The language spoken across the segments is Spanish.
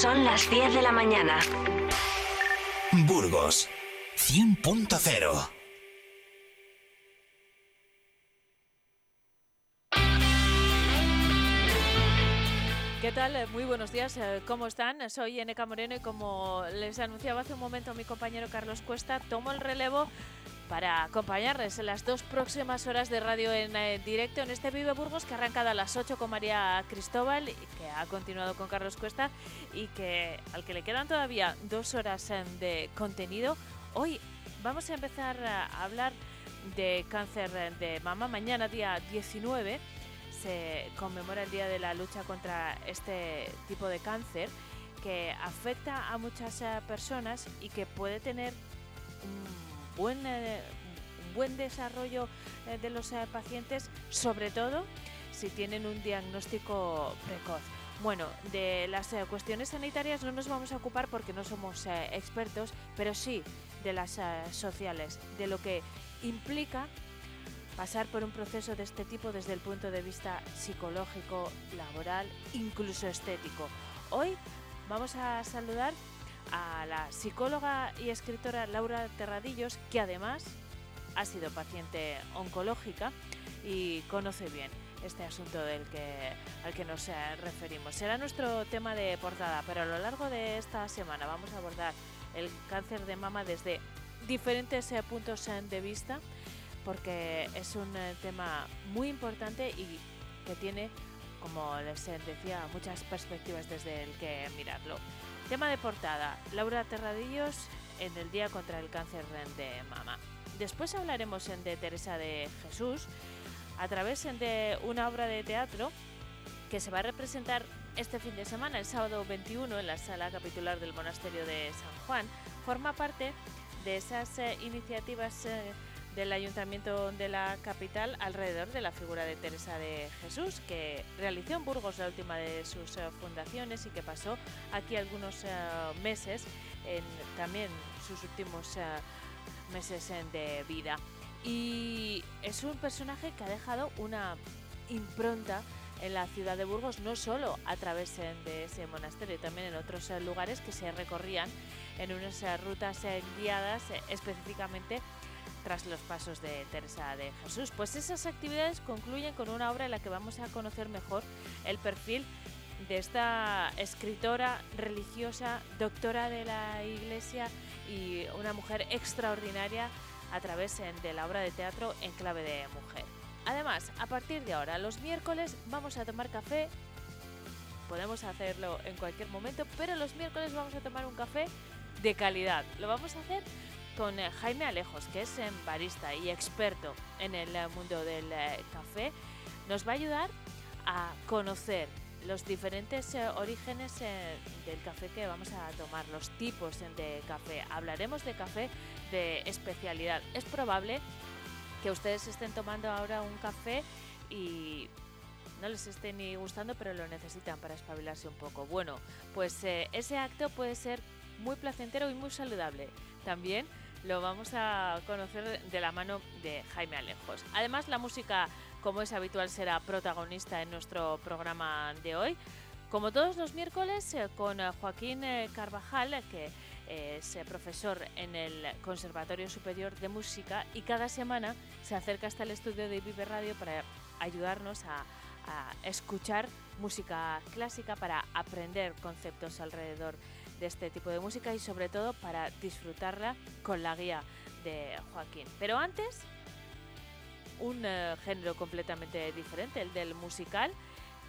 Son las 10 de la mañana. Burgos 100.0 ¿Qué tal? Muy buenos días. Eh, ¿Cómo están? Soy Eneca Moreno y como les anunciaba hace un momento mi compañero Carlos Cuesta, tomo el relevo para acompañarles en las dos próximas horas de radio en eh, directo en este Vive Burgos que ha arrancado a las 8 con María Cristóbal y que ha continuado con Carlos Cuesta y que al que le quedan todavía dos horas eh, de contenido. Hoy vamos a empezar a hablar de cáncer de mama. Mañana, día 19, se conmemora el Día de la Lucha contra este tipo de cáncer que afecta a muchas eh, personas y que puede tener buen, eh, buen desarrollo eh, de los eh, pacientes, sobre todo si tienen un diagnóstico precoz. Bueno, de las cuestiones sanitarias no nos vamos a ocupar porque no somos expertos, pero sí de las sociales, de lo que implica pasar por un proceso de este tipo desde el punto de vista psicológico, laboral, incluso estético. Hoy vamos a saludar a la psicóloga y escritora Laura Terradillos, que además ha sido paciente oncológica y conoce bien este asunto del que, al que nos eh, referimos. Será nuestro tema de portada, pero a lo largo de esta semana vamos a abordar el cáncer de mama desde diferentes eh, puntos eh, de vista, porque es un tema muy importante y que tiene, como les decía, muchas perspectivas desde el que mirarlo. Tema de portada, Laura Terradillos en el Día contra el Cáncer de Mama. Después hablaremos de Teresa de Jesús a través de una obra de teatro que se va a representar este fin de semana, el sábado 21, en la sala capitular del Monasterio de San Juan. Forma parte de esas eh, iniciativas eh, del Ayuntamiento de la capital alrededor de la figura de Teresa de Jesús, que realizó en Burgos la última de sus eh, fundaciones y que pasó aquí algunos eh, meses, en también sus últimos eh, meses de vida. Y es un personaje que ha dejado una impronta en la ciudad de Burgos, no solo a través de ese monasterio, también en otros lugares que se recorrían en unas rutas guiadas específicamente tras los pasos de Teresa de Jesús. Pues esas actividades concluyen con una obra en la que vamos a conocer mejor el perfil de esta escritora religiosa, doctora de la Iglesia y una mujer extraordinaria a través de la obra de teatro en clave de mujer. Además, a partir de ahora, los miércoles vamos a tomar café. Podemos hacerlo en cualquier momento, pero los miércoles vamos a tomar un café de calidad. Lo vamos a hacer con eh, Jaime Alejos, que es eh, barista y experto en el eh, mundo del café. Nos va a ayudar a conocer los diferentes orígenes del café que vamos a tomar, los tipos de café. Hablaremos de café de especialidad. Es probable que ustedes estén tomando ahora un café y no les esté ni gustando, pero lo necesitan para espabilarse un poco. Bueno, pues ese acto puede ser muy placentero y muy saludable. También lo vamos a conocer de la mano de Jaime Alejos. Además, la música, como es habitual, será protagonista en nuestro programa de hoy. Como todos los miércoles, eh, con eh, Joaquín eh, Carvajal, que es profesor en el Conservatorio Superior de Música y cada semana se acerca hasta el estudio de Vive Radio para ayudarnos a, escuchar música clásica, para aprender conceptos alrededor de este tipo de música y sobre todo para disfrutarla con la guía de Joaquín. Pero antes, un eh, género completamente diferente, el del musical.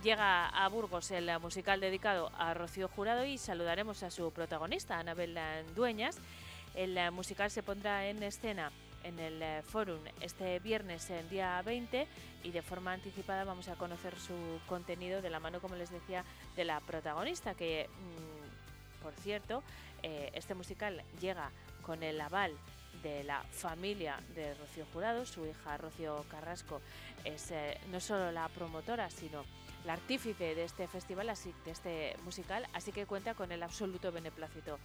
Llega a Burgos el musical dedicado a Rocío Jurado y saludaremos a su protagonista, Anabel Dueñas. El eh, musical se pondrá en escena en el eh, Forum este viernes, el día 20, y de forma anticipada vamos a conocer su contenido de la mano, como les decía, de la protagonista, que mm, por cierto, eh, este musical llega con el aval de la familia de Rocío Jurado, su hija Rocío Carrasco es eh, no solo la promotora, sino la artífice de este festival, así, de este musical, así que cuenta con el absoluto beneplácito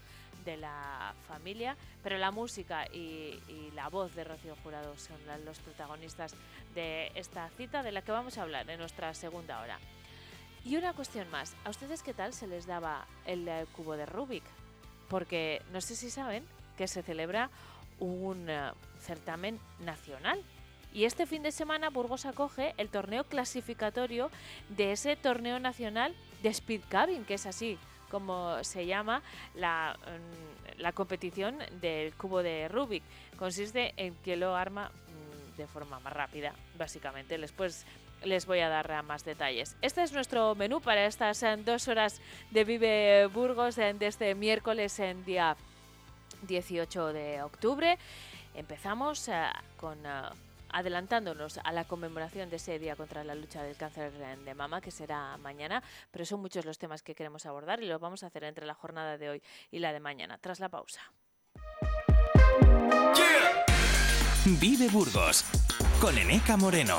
de la familia, pero la música y, y la voz de Rocío Jurado son los protagonistas de esta cita de la que vamos a hablar en nuestra segunda hora. Y una cuestión más, ¿a ustedes qué tal se les daba el eh, cubo de Rubik? Porque no sé si saben que se celebra un eh, certamen nacional. Y este fin de semana Burgos acoge el torneo clasificatorio de ese torneo nacional de Speed Cabin, que es así como se llama la, mm, la competición del cubo de Rubik. Consiste en que lo arma mm, de forma más rápida, básicamente. Les voy a dar más detalles. Este es nuestro menú para estas eh, dos horas de Vive Burgos de este miércoles en día 18 de octubre. Empezamos eh, con eh, adelantándonos a la conmemoración de ese día contra la lucha del cáncer de mama, que será mañana, pero son muchos los temas que queremos abordar y los vamos a hacer entre la jornada de hoy y la de mañana, tras la pausa. Vive Burgos con Eneca Moreno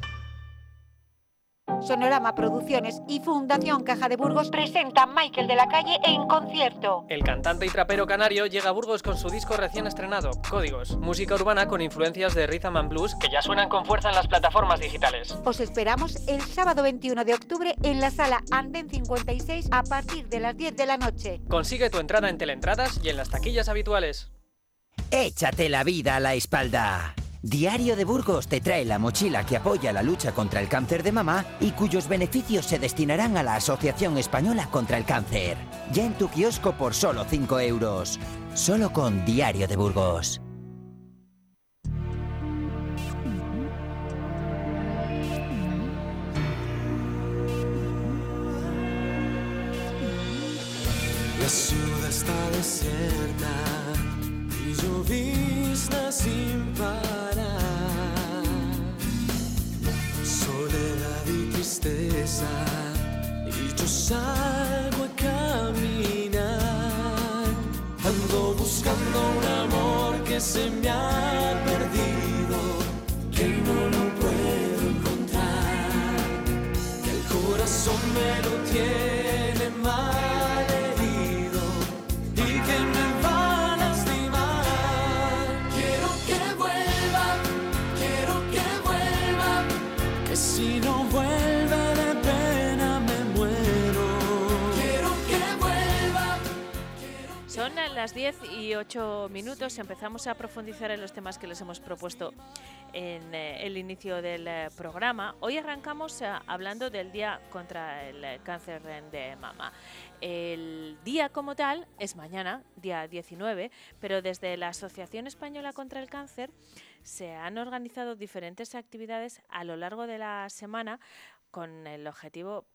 Sonorama Producciones y Fundación Caja de Burgos presentan Michael de la Calle en concierto. El cantante y trapero canario llega a Burgos con su disco recién estrenado, Códigos, música urbana con influencias de Rhythm and Blues que ya suenan con fuerza en las plataformas digitales. Os esperamos el sábado 21 de octubre en la sala Anden 56 a partir de las 10 de la noche. Consigue tu entrada en Teleentradas y en las taquillas habituales. Échate la vida a la espalda. Diario de Burgos te trae la mochila que apoya la lucha contra el cáncer de mama y cuyos beneficios se destinarán a la Asociación Española contra el Cáncer. Ya en tu kiosco por solo 5 euros. Solo con Diario de Burgos. La ciudad está desierta y llovizna sin parar. y yo salgo a caminar. Ando buscando un amor que se me ha perdido, que no lo puedo encontrar, que el corazón me lo tiene las 10 y 8 minutos empezamos a profundizar en los temas que les hemos propuesto en eh, el inicio del eh, programa. Hoy arrancamos eh, hablando del Día contra el Cáncer de Mama. El día como tal es mañana, día 19, pero desde la Asociación Española contra el Cáncer se han organizado diferentes actividades a lo largo de la semana con el objetivo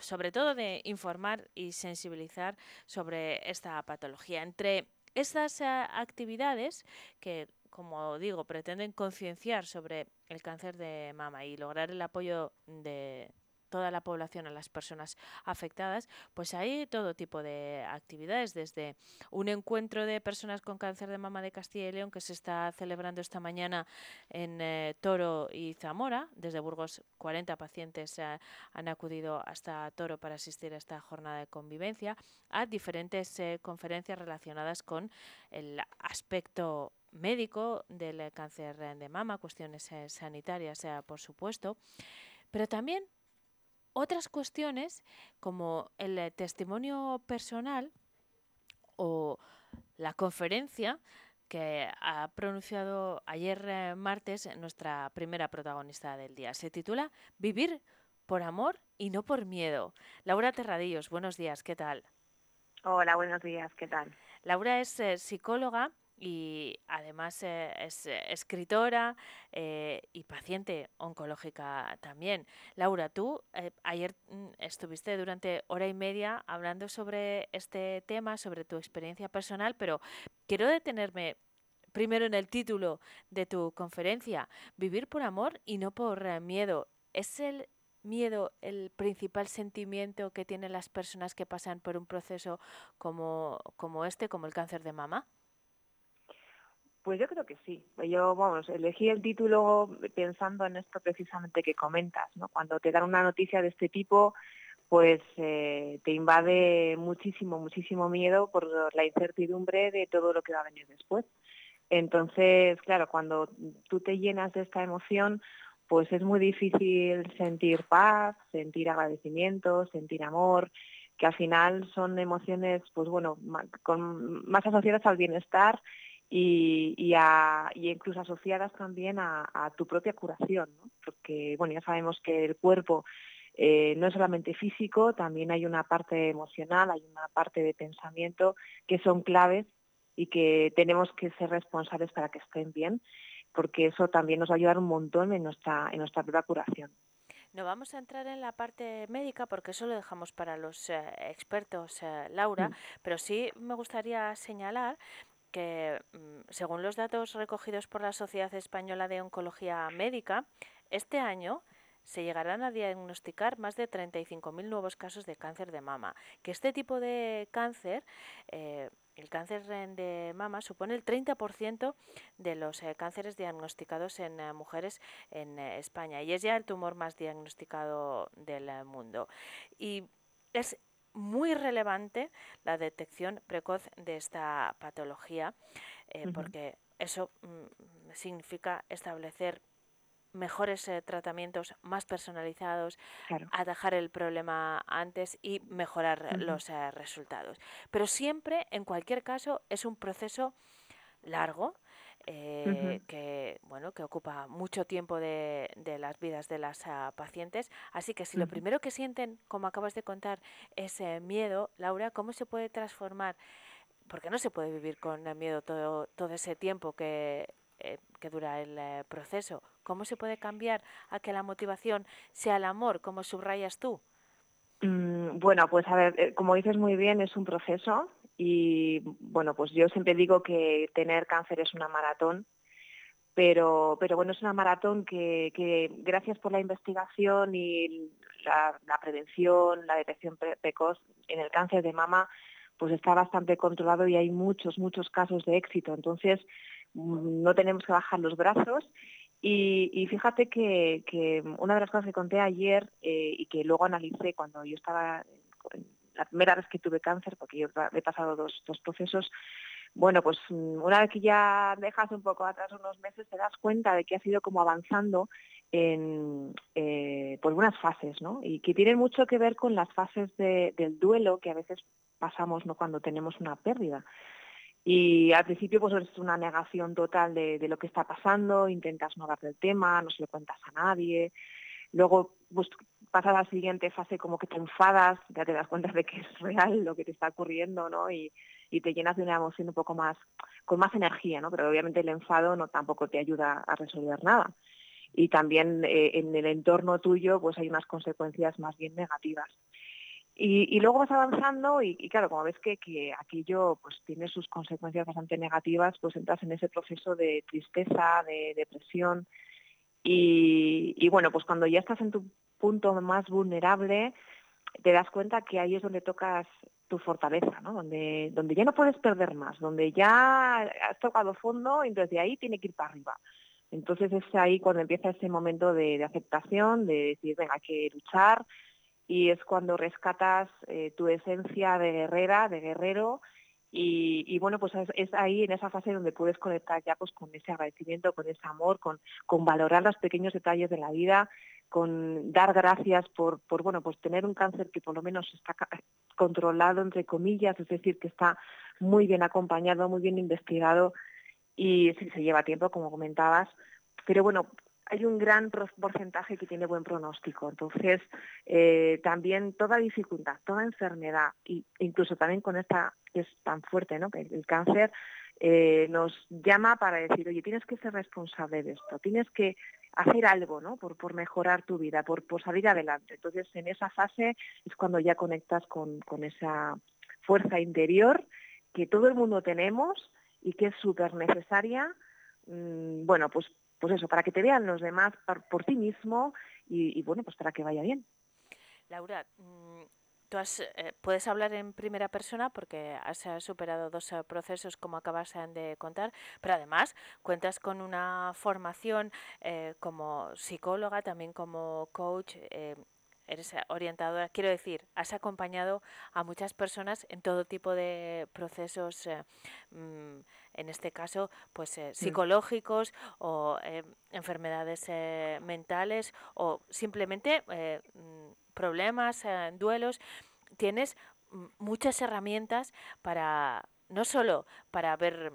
sobre todo de informar y sensibilizar sobre esta patología. Entre estas eh, actividades que como digo, pretenden concienciar sobre el cáncer de mama y lograr el apoyo de, toda la población, a las personas afectadas, pues hay todo tipo de actividades, desde un encuentro de personas con cáncer de mama de Castilla y León que se está celebrando esta mañana en eh, Toro y Zamora, desde Burgos 40 pacientes eh, han acudido hasta Toro para asistir a esta jornada de convivencia, a diferentes eh, conferencias relacionadas con el aspecto médico del cáncer de mama, cuestiones sanitarias, por supuesto, pero también otras cuestiones como el eh, testimonio personal o la conferencia que ha pronunciado ayer eh, martes nuestra primera protagonista del día. Se titula Vivir por amor y no por miedo. Laura Terradillos, buenos días, ¿qué tal? Hola, buenos días, ¿qué tal? Laura es eh, psicóloga y además eh, es eh, escritora eh, y paciente oncológica también. Laura, tú ayer mm, estuviste durante hora y media hablando sobre este tema, sobre tu experiencia personal, pero quiero detenerme primero en el título de tu conferencia, Vivir por amor y no por miedo. ¿Es el miedo el principal sentimiento que tienen las personas que pasan por un proceso como, como este, como el cáncer de mama? Pues yo creo que sí. Yo, vamos, elegí el título pensando en esto precisamente que comentas, ¿no? Cuando te dan una noticia de este tipo, pues eh, te invade muchísimo, muchísimo miedo por la incertidumbre de todo lo que va a venir después. Entonces, claro, cuando tú te llenas de esta emoción, pues es muy difícil sentir paz, sentir agradecimiento, sentir amor, que al final son emociones, pues bueno, con, más asociadas al bienestar y, y, incluso asociadas también a, tu propia curación, ¿no? porque bueno, ya sabemos que el cuerpo eh, no es solamente físico, también hay una parte emocional, hay una parte de pensamiento que son claves y que tenemos que ser responsables para que estén bien, porque eso también nos va a ayudar un montón en nuestra, en nuestra propia curación. No vamos a entrar en la parte médica porque eso lo dejamos para los eh, expertos, eh, Laura, mm. pero sí me gustaría señalar que, mm, según los datos recogidos por la Sociedad Española de Oncología Médica, este año se llegarán a diagnosticar más de 35.000 nuevos casos de cáncer de mama. Que este tipo de cáncer, eh, el cáncer de mama, supone el 30% de los eh, cánceres diagnosticados en eh, mujeres en España y es ya el tumor más diagnosticado del mundo. Y es muy relevante la detección precoz de esta patología, eh, porque eso mm, significa establecer mejores eh, tratamientos más personalizados, atajar el problema antes y mejorar los eh, resultados. Pero siempre, en cualquier caso, es un proceso largo eh, que bueno que ocupa mucho tiempo de, las vidas de las ah, pacientes. Así que si lo primero que sienten, como acabas de contar, es miedo, Laura, ¿cómo se puede transformar? Porque no se puede vivir con miedo todo, todo ese tiempo que, eh, que dura el eh, proceso. ¿Cómo se puede cambiar a que la motivación sea el amor, como subrayas tú? Mm, bueno, pues a ver, como dices muy bien, es un proceso y bueno, pues yo siempre digo que tener cáncer es una maratón, pero, pero bueno, es una maratón que, gracias por la investigación y la, prevención, la detección precoz en el cáncer de mama, pues está bastante controlado y hay muchos, muchos casos de éxito. Entonces, mm, no tenemos que bajar los brazos. Y, fíjate que, que, una de las cosas que conté ayer eh, y que luego analicé cuando yo estaba la primera vez que tuve cáncer, porque yo he pasado dos, dos procesos, bueno, pues mm, una vez que ya dejas un poco atrás unos meses, te das cuenta de que ha sido como avanzando en eh, por unas fases, ¿no? Y que tienen mucho que ver con las fases del duelo que a veces pasamos ¿no? cuando tenemos una pérdida. Y al principio pues es una negación total de, de, lo que está pasando, intentas no hablar del tema, no se lo cuentas a nadie. Luego pues, pasa la siguiente fase como que te enfadas, ya te das cuenta de que es real lo que te está ocurriendo, ¿no? Y, y te llenas de una emoción un poco más, con más energía, ¿no? Pero obviamente el enfado no tampoco te ayuda a resolver nada. Y también eh, en el entorno tuyo pues hay unas consecuencias más bien negativas. Y, y luego vas avanzando y, y, claro, como ves que, que aquello pues tiene sus consecuencias bastante negativas, pues entras en ese proceso de tristeza, de depresión, y, bueno, pues cuando ya estás en tu punto más vulnerable, te das cuenta que ahí es donde tocas tu fortaleza, ¿no? Donde, donde ya no puedes perder más, donde ya has tocado fondo y entonces de ahí tiene que ir para arriba. Entonces es ahí cuando empieza ese momento de, de aceptación, de decir, venga, hay que luchar, y es cuando rescatas eh, tu esencia de guerrera, de guerrero, y, bueno, pues es, ahí en esa fase donde puedes conectar ya pues con ese agradecimiento, con ese amor, con, con valorar los pequeños detalles de la vida, con dar gracias por, por bueno, pues tener un cáncer que por lo menos está controlado entre comillas, es decir, que está muy bien acompañado, muy bien investigado y se lleva tiempo, como comentabas, pero bueno, hay un gran porcentaje que tiene buen pronóstico. Entonces, eh, también toda dificultad, toda enfermedad, e incluso también con esta que es tan fuerte, ¿no? que el cáncer, eh, nos llama para decir, oye, tienes que ser responsable de esto, tienes que hacer algo ¿no? por, por mejorar tu vida, por, por salir adelante. Entonces, en esa fase es cuando ya conectas con, con esa fuerza interior que todo el mundo tenemos y que es súper necesaria, mm, bueno, pues pues eso, para que te vean los demás por, ti mismo y, bueno, pues para que vaya bien. Laura, mm, tú eh, puedes hablar en primera persona porque has eh, superado dos eh, procesos como acabas de contar, pero además cuentas con una formación como psicóloga, también como coach eres orientadora, quiero decir, has acompañado a muchas personas en todo tipo de procesos, eh, mm, en este caso, pues eh, psicológicos o eh, enfermedades mentales o simplemente mm, problemas, duelos. Tienes muchas herramientas para, no solo para haber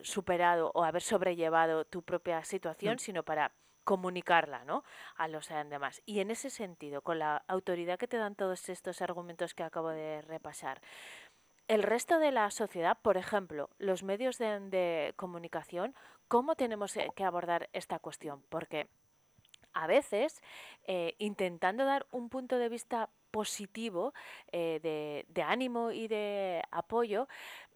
superado o haber sobrellevado tu propia situación, sino para comunicarla ¿no? a los demás. Y en ese sentido, con la autoridad que te dan todos estos argumentos que acabo de repasar, el resto de la sociedad, por ejemplo, los medios de, comunicación, ¿cómo tenemos eh, que abordar esta cuestión? Porque a veces, eh, intentando dar un punto de vista positivo, eh, de, ánimo y de apoyo,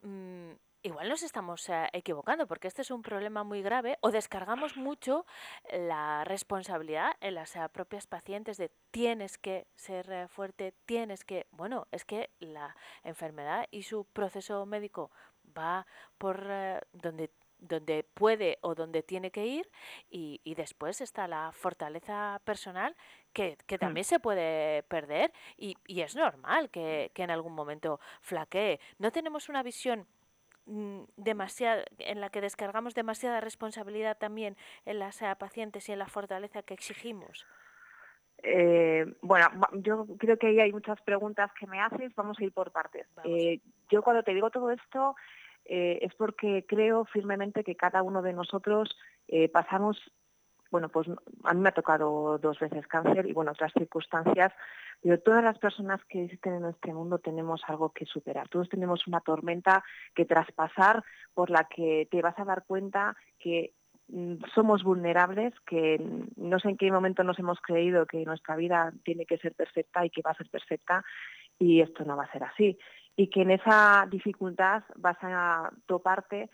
mm, igual nos estamos eh, equivocando porque este es un problema muy grave o descargamos mucho la responsabilidad en las eh, propias pacientes de tienes que ser eh, fuerte, tienes que, bueno, es que la enfermedad y su proceso médico va por donde donde puede o donde tiene que ir y, y después está la fortaleza personal que, que mm. también se puede perder y, y es normal que, que en algún momento flaquee. No tenemos una visión Mm, demasiado, en la que descargamos demasiada responsabilidad también en las eh, pacientes y en la fortaleza que exigimos? Eh, bueno, yo creo que ahí hay muchas preguntas que me haces, vamos a ir por partes. Eh, yo cuando te digo todo esto es porque creo firmemente que cada uno de nosotros pasamos, bueno, pues a mí me ha tocado dos veces cáncer y bueno, otras circunstancias pero todas las personas que existen en este mundo tenemos algo que superar. Todos tenemos una tormenta que traspasar por la que te vas a dar cuenta que mm, somos vulnerables, que no sé en qué momento nos hemos creído que nuestra vida tiene que ser perfecta y que va a ser perfecta y esto no va a ser así. Y que en esa dificultad vas a toparte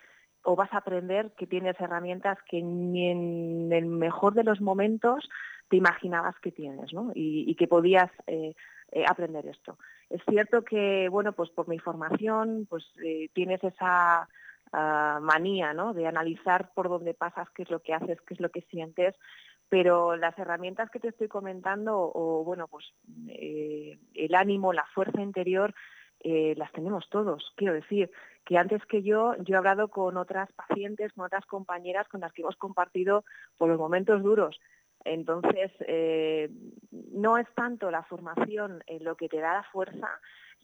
o vas a aprender que tienes herramientas que ni en el mejor de los momentos te imaginabas que tienes ¿no? y, que podías eh, eh, aprender esto. Es cierto que, bueno, pues por mi formación, pues eh, tienes esa ah, manía ¿no? de analizar por dónde pasas, qué es lo que haces, qué es lo que sientes, pero las herramientas que te estoy comentando, o bueno, pues el ánimo, la fuerza interior, las tenemos todos. Quiero decir que antes que yo, yo he hablado con otras pacientes, con otras compañeras con las que hemos compartido por los momentos duros, entonces, eh, no es tanto la formación en lo que te da la fuerza,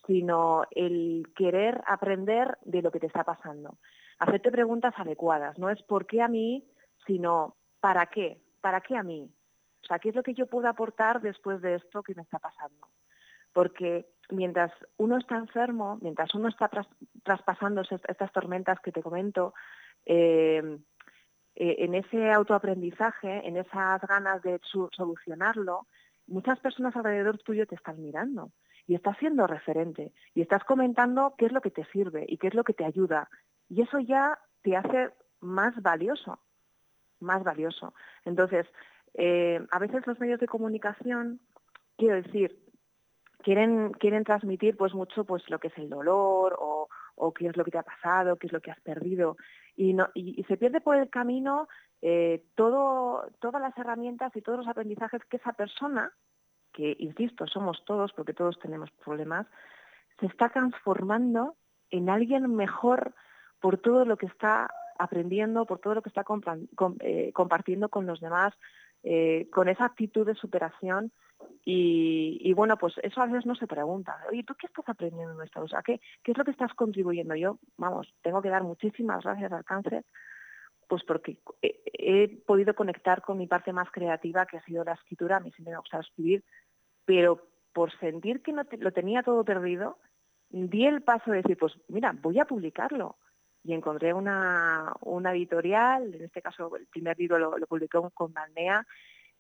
sino el querer aprender de lo que te está pasando. Hacerte preguntas adecuadas. No es por qué a mí, sino para qué. ¿Para qué a mí? O sea, ¿qué es lo que yo puedo aportar después de esto que me está pasando? Porque mientras uno está enfermo, mientras uno está traspasando estas tormentas que te comento, eh, eh, en ese autoaprendizaje, en esas ganas de solucionarlo, muchas personas alrededor tuyo te están mirando y estás siendo referente y estás comentando qué es lo que te sirve y qué es lo que te ayuda. Y eso ya te hace más valioso, más valioso. Entonces, eh, a veces los medios de comunicación, quiero decir, quieren, quieren transmitir pues mucho pues lo que es el dolor o, o qué es lo que te ha pasado, qué es lo que has perdido. Y, no, y, se pierde por el camino eh, todo, todas las herramientas y todos los aprendizajes que esa persona, que insisto, somos todos porque todos tenemos problemas, se está transformando en alguien mejor por todo lo que está aprendiendo, por todo lo que está eh, compartiendo con los demás, eh, con esa actitud de superación y, bueno, pues eso a veces no se pregunta. Oye, ¿tú qué estás aprendiendo en esto? O sea, ¿qué, ¿qué es lo que estás contribuyendo? Yo, vamos, tengo que dar muchísimas gracias al cáncer, pues porque he, podido conectar con mi parte más creativa, que ha sido la escritura. A mí siempre me ha gustado escribir, pero por sentir que no lo tenía todo perdido, di el paso de decir, pues mira, voy a publicarlo. Y encontré una, una editorial, en este caso el primer libro lo, lo publicó con Bandea,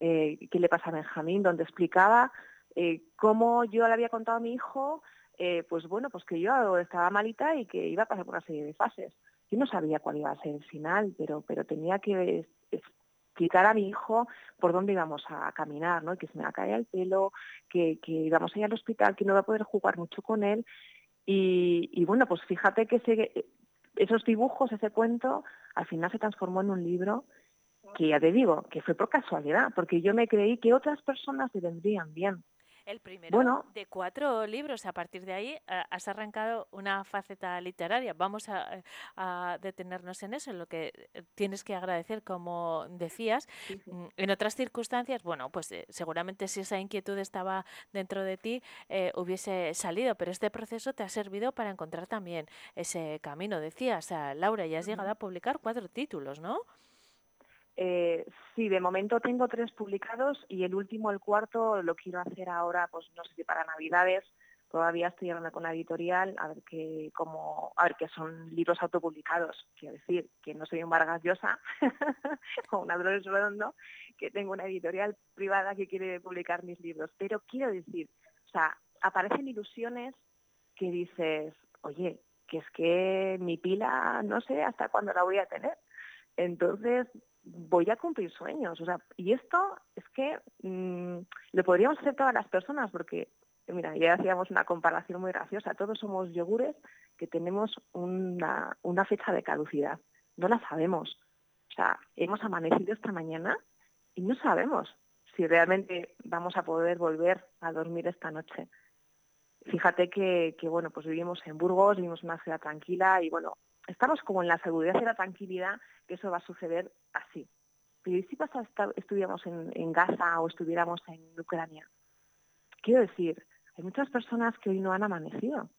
eh, qué le pasa a Benjamín, donde explicaba eh, cómo yo le había contado a mi hijo, eh, pues bueno, pues que yo estaba malita y que iba a pasar por una serie de fases. Yo no sabía cuál iba a ser el final, pero, pero tenía que explicar a mi hijo por dónde íbamos a caminar, ¿no? que se me va a caer el pelo, que, que íbamos a ir al hospital, que no va a poder jugar mucho con él. Y, bueno, pues fíjate que esos dibujos, ese cuento, al final se transformó en un libro que ya te digo, que fue por casualidad, porque yo me creí que otras personas se vendrían bien. El primero de cuatro libros. A partir de ahí eh, has arrancado una faceta literaria. Vamos a, detenernos en eso, en lo que eh, tienes que agradecer, como decías. Mm, en otras circunstancias, bueno, pues eh, seguramente si esa inquietud estaba dentro de ti, hubiese salido, pero este proceso te ha servido para encontrar también ese camino. Decías, Laura, ya has llegado a publicar cuatro títulos, ¿no? Eh, sí, de momento tengo tres publicados y el último, el cuarto, lo quiero hacer ahora, pues no sé si para Navidades. Todavía estoy hablando con la editorial a ver que como a ver que son libros autopublicados. Quiero decir que no soy un Vargas Llosa o un Dolores Redondo, que tengo una editorial privada que quiere publicar mis libros. Pero quiero decir, o sea, aparecen ilusiones que dices, oye, que es que mi pila no sé hasta cuándo la voy a tener. Entonces, voy a cumplir sueños. O sea, y esto es que mm, lo podríamos hacer todas las personas porque, mira, ya hacíamos una comparación muy graciosa. Todos somos yogures que tenemos una, una fecha de caducidad. No la sabemos. O sea, hemos amanecido esta mañana y no sabemos si realmente vamos a poder volver a dormir esta noche. Fíjate que, que bueno, pues vivimos en Burgos, vivimos una ciudad tranquila y bueno, estamos como en la seguridad y la tranquilidad que eso va a suceder así. Pero ¿y si pasa, estuviéramos en, Gaza o estuviéramos en Ucrania? Quiero decir, hay muchas personas que hoy no han amanecido.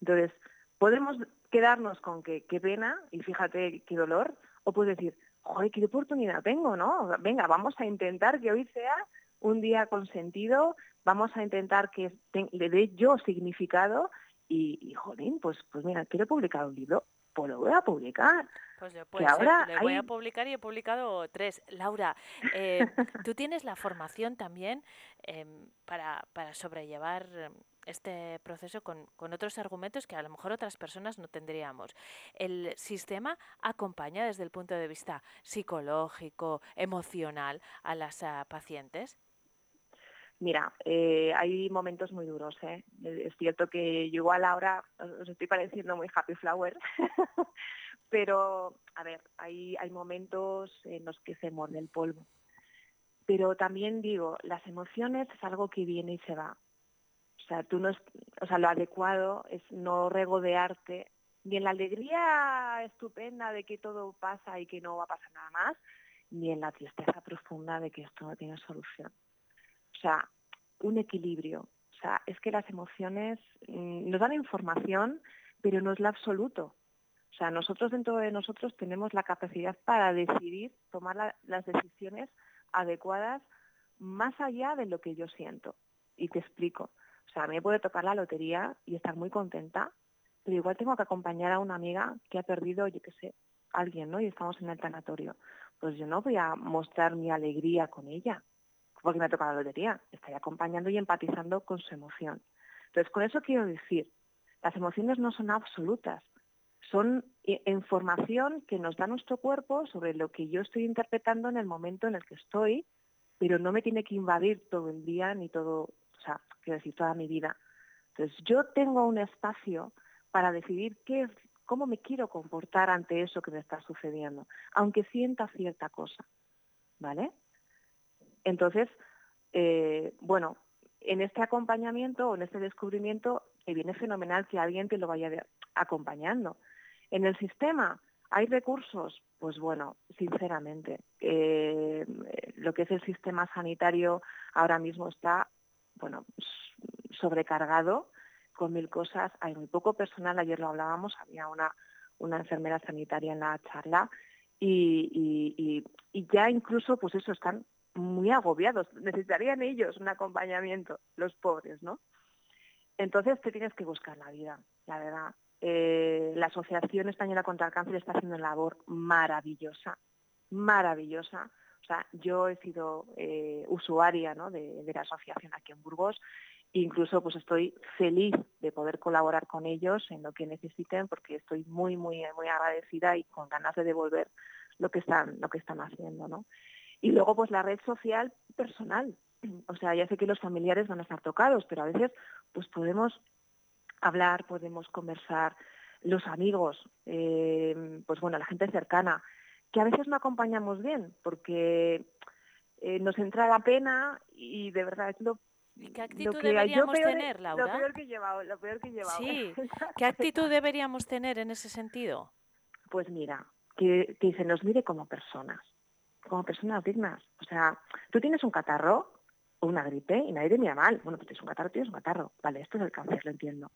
Entonces, podemos quedarnos con que qué pena y fíjate qué dolor, o puedes decir, joder, qué oportunidad tengo, ¿no? Venga, vamos a intentar que hoy sea un día con sentido, vamos a intentar que le dé yo significado y, y pues, pues mira, quiero publicar un libro, pues lo voy a publicar. Pues lo, ahora voy a publicar y he publicado tres. Laura, eh, tú tienes la formación también em, para, para, sobrellevar este proceso con, con, otros argumentos que a lo mejor otras personas no tendríamos. ¿El sistema acompaña desde el punto de vista psicológico, emocional a las ah, pacientes? Mira, eh, hay momentos muy duros. ¿eh? Es cierto que yo igual ahora os estoy pareciendo muy happy flower, pero a ver, hay, momentos en los que se muerde el polvo. Pero también digo, las emociones es algo que viene y se va. O sea, tú no es, o sea, lo adecuado es no regodearte ni en la alegría estupenda de que todo pasa y que no va a pasar nada más, ni en la tristeza profunda de que esto no tiene solución. Sea, un equilibrio. O sea, es que las emociones mm, nos dan información, pero no es lo absoluto. O sea, nosotros dentro de nosotros tenemos la capacidad para decidir, tomar las decisiones adecuadas más allá de lo que yo siento. Y te explico. O sea, a mí me puede tocar la lotería y estar muy contenta, pero igual tengo que acompañar a una amiga que ha perdido, yo qué sé, alguien, ¿no? Y estamos en el tanatorio. Pues yo no voy a mostrar mi alegría con ella porque me ha tocado la lotería, estaría acompañando y empatizando con su emoción. Entonces, con eso quiero decir, las emociones no son absolutas, son información que nos da nuestro cuerpo sobre lo que yo estoy interpretando en el momento en el que estoy, pero no me tiene que invadir todo el día ni todo, o sea, quiero decir, toda mi vida. Entonces, yo tengo un espacio para decidir qué, cómo me quiero comportar ante eso que me está sucediendo, aunque sienta cierta cosa, ¿vale? Entonces, eh, bueno, en este acompañamiento o en este descubrimiento me viene fenomenal que alguien te lo vaya acompañando. En el sistema hay recursos, pues bueno, sinceramente, eh, lo que es el sistema sanitario ahora mismo está, bueno, sobrecargado con mil cosas. Hay muy poco personal. Ayer lo hablábamos, había una, enfermera sanitaria en la charla y ya incluso, pues eso, están muy agobiados, necesitarían ellos un acompañamiento, los pobres, ¿no? Entonces te tienes que buscar la vida, la verdad. Eh, la Asociación Española contra el Cáncer está haciendo una labor maravillosa, maravillosa. O sea, yo he sido eh, usuaria ¿no? de, de, la asociación aquí en Burgos. Incluso pues estoy feliz de poder colaborar con ellos en lo que necesiten porque estoy muy, muy, muy agradecida y con ganas de devolver lo que están, lo que están haciendo, ¿no? Y luego, pues la red social personal. O sea, ya sé que los familiares van a estar tocados, pero a veces pues podemos hablar, podemos conversar, los amigos, eh, pues bueno, la gente cercana, que a veces no acompañamos bien, porque eh, nos entra la pena y de verdad es lo ¿Y qué actitud que deberíamos peor, tener, Laura? Lo peor que he llevado, lo peor que he llevado. Sí, ¿qué actitud deberíamos tener en ese sentido? Pues mira, que, que se nos mire como personas, como personas dignas. O sea, tú tienes un catarro o una gripe y nadie te mira mal. Bueno, pues tienes un catarro, tienes un catarro. Vale, esto es el cáncer, lo entiendo.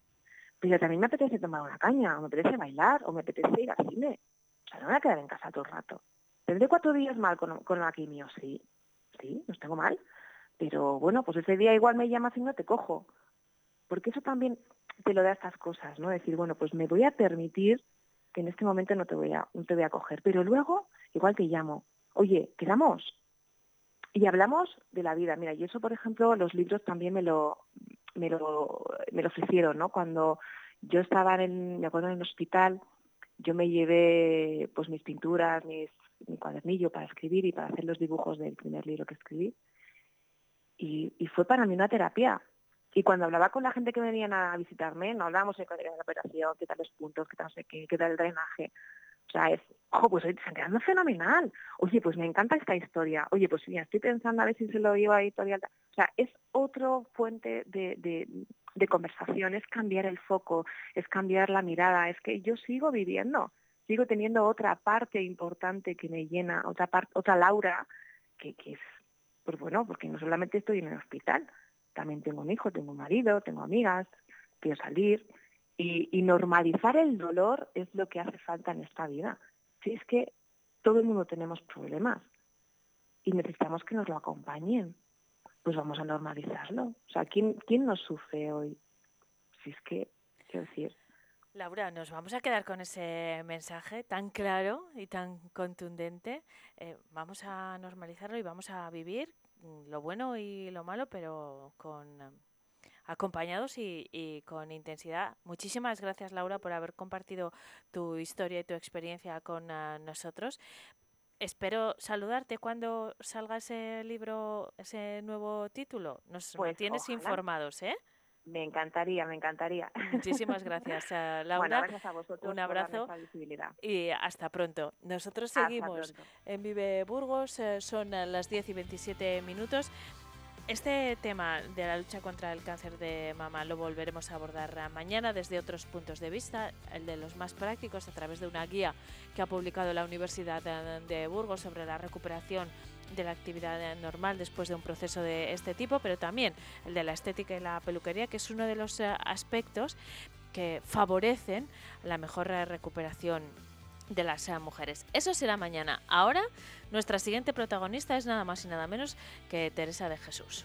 Pero también me apetece tomar una caña, o me apetece bailar, o me apetece ir al cine. O sea, no me voy a quedar en casa todo el rato. ¿Tendré cuatro días mal con, con la quimio? Sí, sí, no tengo mal. Pero bueno, pues ese día igual me llamas y no te cojo. Porque eso también te lo da estas cosas, ¿no? Decir, bueno, pues me voy a permitir que en este momento no te voy a, no te voy a coger. Pero luego, igual te llamo. Oye, ¿quedamos? Y hablamos de la vida. Mira, y eso, por ejemplo, los libros también me lo, me lo, me lo ofrecieron, ¿no? Cuando yo estaba en, me acuerdo, en el hospital, yo me llevé pues mis pinturas, mi cuadernillo para escribir y para hacer los dibujos del primer libro que escribí. Y, y fue para mí una terapia. Y cuando hablaba con la gente que venían a visitarme, no hablábamos de la operación, qué tal los puntos, qué tal no sé qué, qué tal el drenaje. O sea, es, ojo, pues se anda fenomenal. Oye, pues me encanta esta historia. Oye, pues mira, estoy pensando a ver si se lo llevo a editorial. O sea, es otro fuente de, de, de conversación, es cambiar el foco, es cambiar la mirada. Es que yo sigo viviendo, sigo teniendo otra parte importante que me llena, otra parte, otra Laura, que, que es, pues bueno, porque no solamente estoy en el hospital, también tengo un hijo, tengo un marido, tengo amigas, quiero salir. Y, y, normalizar el dolor es lo que hace falta en esta vida. Si es que todo el mundo tenemos problemas y necesitamos que nos lo acompañen, pues vamos a normalizarlo. O sea, ¿quién, quién nos sufre hoy? Si es que, quiero decir... Laura, nos vamos a quedar con ese mensaje tan claro y tan contundente. Eh, vamos a normalizarlo y vamos a vivir lo bueno y lo malo, pero con acompañados y, y, con intensidad. Muchísimas gracias, Laura, por haber compartido tu historia y tu experiencia con uh, nosotros. Espero saludarte cuando salga ese libro, ese nuevo título. Nos pues, mantienes ojalá. informados, ¿eh? Me encantaría, me encantaría. Muchísimas gracias, uh, Laura. Bueno, gracias a vosotros Un abrazo y hasta pronto. Nosotros seguimos en Vive Burgos, eh, son las 10 y 27 minutos. Este tema de la lucha contra el cáncer de mama lo volveremos a abordar mañana desde otros puntos de vista, el de los más prácticos a través de una guía que ha publicado la Universidad de Burgos sobre la recuperación de la actividad normal después de un proceso de este tipo, pero también el de la estética y la peluquería, que es uno de los aspectos que favorecen la mejor recuperación de las mujeres. Eso será mañana. Ahora, nuestra siguiente protagonista es nada más y nada menos que Teresa de Jesús.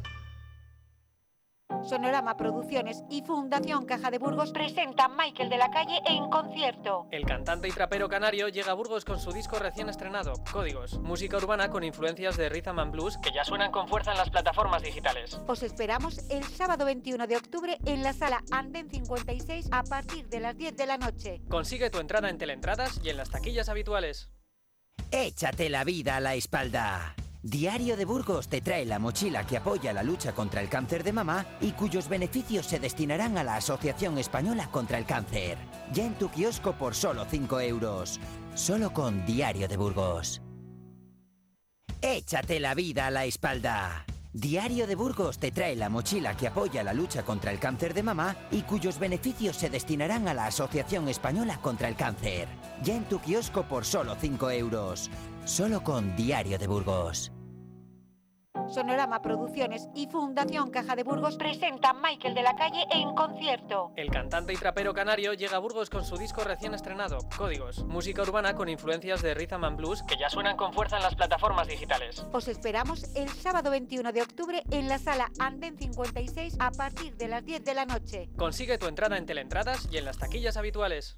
Sonorama Producciones y Fundación Caja de Burgos presentan Michael de la Calle en concierto. El cantante y trapero canario llega a Burgos con su disco recién estrenado, Códigos, música urbana con influencias de rhythm and blues que ya suenan con fuerza en las plataformas digitales. Os esperamos el sábado 21 de octubre en la sala Anden 56 a partir de las 10 de la noche. Consigue tu entrada en Teleentradas y en las taquillas habituales. Échate la vida a la espalda. Diario de Burgos te trae la mochila que apoya la lucha contra el cáncer de mamá y cuyos beneficios se destinarán a la Asociación Española contra el Cáncer. Ya en tu kiosco por solo 5 euros. Solo con Diario de Burgos. Échate la vida a la espalda. Diario de Burgos te trae la mochila que apoya la lucha contra el cáncer de mamá y cuyos beneficios se destinarán a la Asociación Española contra el Cáncer. Ya en tu kiosco por solo 5 euros. Solo con Diario de Burgos. Sonorama Producciones y Fundación Caja de Burgos presentan Michael de la Calle en concierto. El cantante y trapero canario llega a Burgos con su disco recién estrenado, Códigos, música urbana con influencias de rhythm and blues que ya suenan con fuerza en las plataformas digitales. Os esperamos el sábado 21 de octubre en la sala Anden 56 a partir de las 10 de la noche. Consigue tu entrada en Teleentradas y en las taquillas habituales.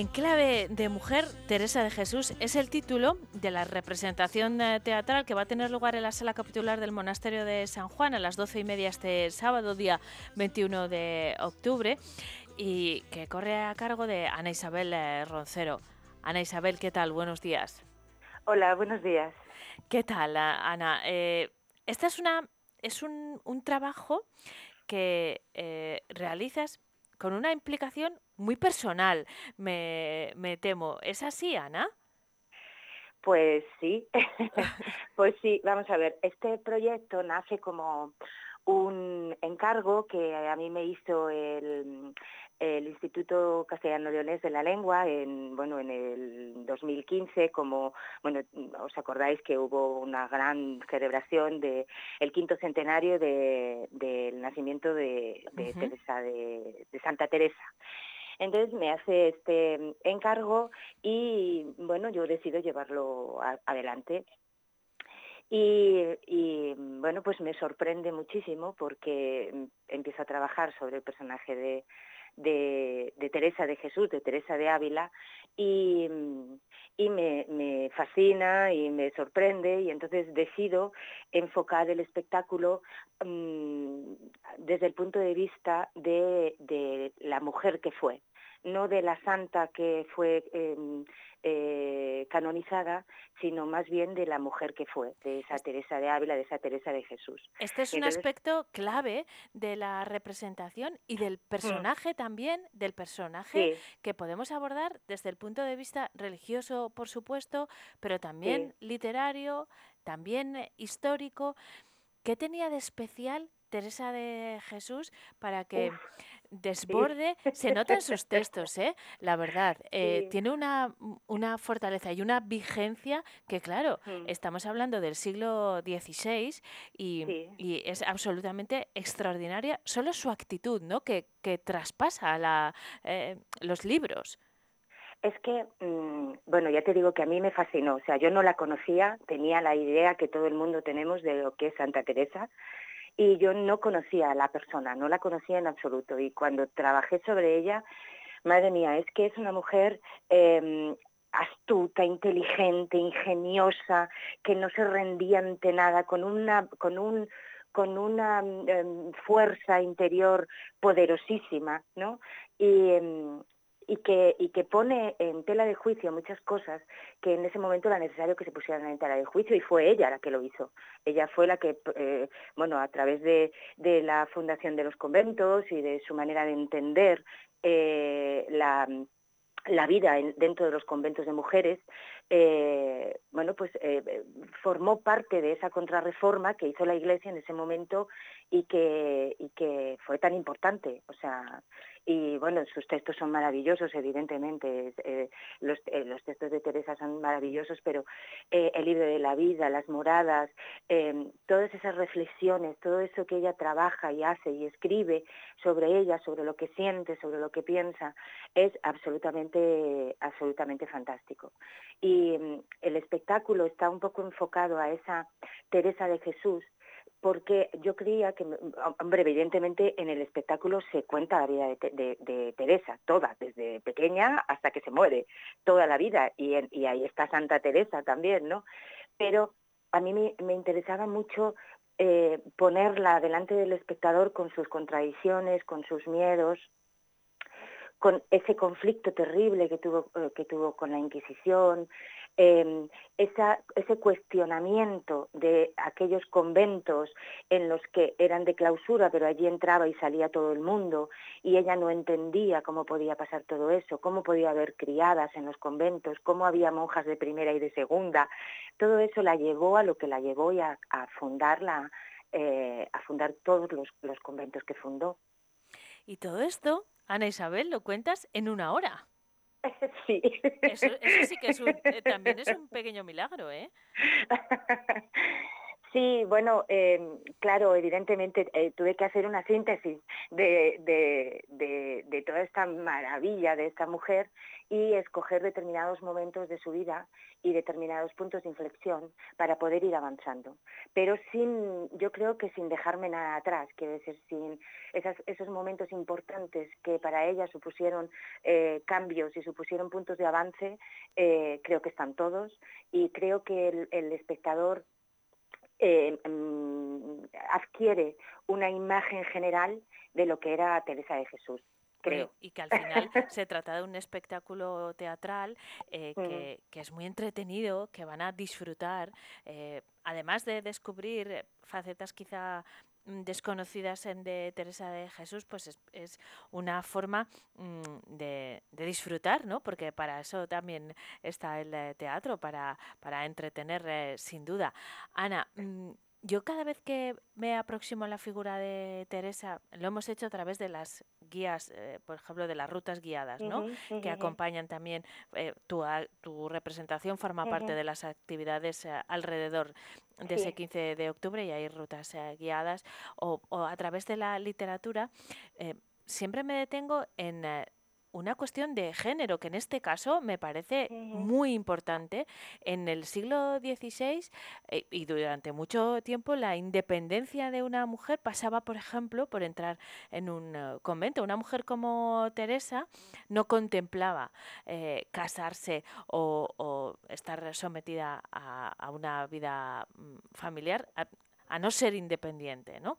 En clave de mujer, Teresa de Jesús es el título de la representación eh, teatral que va a tener lugar en la sala capitular del Monasterio de San Juan a las doce y media este sábado, día 21 de octubre, y que corre a cargo de Ana Isabel eh, Roncero. Ana Isabel, ¿qué tal? Buenos días. Hola, buenos días. ¿Qué tal, a- Ana? Eh, esta es una es un, un trabajo que eh, realizas con una implicación muy personal, me, me temo. ¿Es así, Ana? Pues sí, pues sí, vamos a ver, este proyecto nace como un encargo que a mí me hizo el, el Instituto Castellano Leonés de la Lengua en bueno en el 2015 como bueno os acordáis que hubo una gran celebración de el quinto centenario de- del nacimiento de, de. Teresa de, de Santa Teresa entonces me hace este encargo y bueno yo decido llevarlo adelante. Y, bueno, pues me sorprende muchísimo porque empiezo a trabajar sobre el personaje de, Teresa de Jesús, de Teresa de Ávila, y, me, fascina y me sorprende y entonces decido enfocar el espectáculo mm, desde el punto de vista de la mujer que fue, no de la santa que fue em, eh, canonizada, sino más bien de la mujer que fue, de esa Teresa de Ávila, de esa Teresa de Jesús. Este es un aspecto clave de la representación y del personaje también, del personaje Sí, que podemos abordar desde el punto de vista religioso, por supuesto, pero también literario, también eh, histórico. ¿Qué tenía de especial Teresa de Jesús para que Uf, desborde? Se nota en sus textos, ¿eh? La verdad, eh, Sí. tiene una, una fortaleza y una vigencia que, claro, Mm. estamos hablando del siglo XVI y, y es absolutamente extraordinaria solo su actitud, ¿no? Que, que traspasa la, eh, los libros. Es que, mm, bueno, ya te digo que a mí me fascinó. O sea, yo no la conocía, tenía la idea que todo el mundo tenemos de lo que es Santa Teresa y yo no conocía a la persona, no la conocía en absoluto. Y cuando trabajé sobre ella, madre mía, es que es una mujer eh, astuta, inteligente, ingeniosa, que no se rendía ante nada, con una, con un con una em, fuerza interior poderosísima, ¿no? Y, em, y que, y que pone en tela de juicio muchas cosas que en ese momento era necesario que se pusieran en tela de juicio y fue ella la que lo hizo. Ella fue la que, eh, bueno, a través de, de la fundación de los conventos y de su manera de entender eh, la, la vida en- dentro de los conventos de mujeres, eh, bueno, pues eh, formó parte de esa contrarreforma que hizo la Iglesia en ese momento y que, y que fue tan importante. O sea, y bueno, sus textos son maravillosos, evidentemente. eh, los, eh, los textos de Teresa son maravillosos, pero eh, el libro de la vida, las moradas, eh, todas esas reflexiones, todo eso que ella trabaja y hace y escribe sobre ella, sobre lo que siente, sobre lo que piensa, es absolutamente, absolutamente fantástico. Y mm, el espectáculo está un poco enfocado a esa Teresa de Jesús, porque yo creía que, hombre, evidentemente en el espectáculo se cuenta la vida de, de- de Teresa, toda, desde pequeña hasta que se muere, toda la vida, y, en- y ahí está Santa Teresa también, ¿no? Pero a mí me, me interesaba mucho eh, ponerla delante del espectador con sus contradicciones, con sus miedos, con ese conflicto terrible que tuvo, eh, que tuvo con la Inquisición, eh, ese cuestionamiento de aquellos conventos en los que eran de clausura, pero allí entraba y salía todo el mundo, y ella no entendía cómo podía pasar todo eso, cómo podía haber criadas en los conventos, cómo había monjas de primera y de segunda. Todo eso la llevó a lo que la llevó a, a fundar eh, a fundar todos los conventos que fundó. Y todo esto, Ana Isabel, lo cuentas en una hora. Sí. Eso, eso sí que es un, eh, también es un pequeño milagro, ¿eh? Sí, bueno, eh, claro, evidentemente eh, tuve que hacer una síntesis de, toda esta maravilla de esta mujer y escoger determinados momentos de su vida y determinados puntos de inflexión para poder ir avanzando. Pero sin, yo creo que sin dejarme nada atrás, quiero decir, sin esas, esos momentos importantes que para ella supusieron eh, cambios y supusieron puntos de avance, eh, creo que están todos y creo que el espectador eh, mm, adquiere una imagen general de lo que era Teresa de Jesús. Creo. Y que al final se trata de un espectáculo teatral eh, que, Mm. que, es muy entretenido, que van a disfrutar, eh, además de descubrir facetas quizá desconocidas en de Teresa de Jesús, pues es, es una forma mmm, de, de, disfrutar, ¿no? Porque para eso también está el eh, teatro, para, para entretener eh, sin duda. Ana, mmm, yo cada vez que me aproximo a la figura de Teresa, lo hemos hecho a través de las guías, eh, por ejemplo, de las rutas guiadas, ¿no? Uh -huh, uh -huh. Que acompañan también, eh, tu, a, tu, representación forma uh -huh. parte de las actividades eh, alrededor de sí. ese 15 de octubre y hay rutas eh, guiadas. O, o, a través de la literatura, eh, siempre me detengo en una cuestión de género, que en este caso me parece uh -huh. muy importante. En el siglo XVI eh, y durante mucho tiempo la independencia de una mujer pasaba, por ejemplo, por entrar en un uh, convento. Una mujer como Teresa no contemplaba eh, casarse o, o, estar sometida a, a una vida mm, familiar, a, a no ser independiente, ¿no?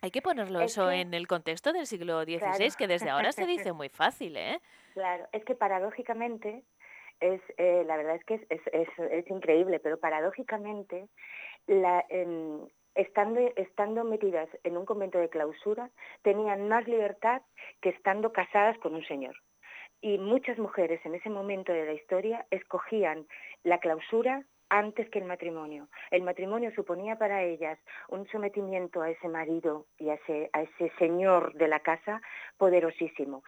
Hay que ponerlo es eso que, en el contexto del siglo XVI, claro. que desde ahora se dice muy fácil, ¿eh? Claro, es que paradójicamente, es, eh, la verdad es que es, es, es, es, increíble, pero paradójicamente, la, eh, estando, estando metidas en un convento de clausura, tenían más libertad que estando casadas con un señor. Y muchas mujeres en ese momento de la historia escogían la clausura antes que el matrimonio. El matrimonio suponía para ellas un sometimiento a ese marido y a ese, señor de la casa poderosísimo.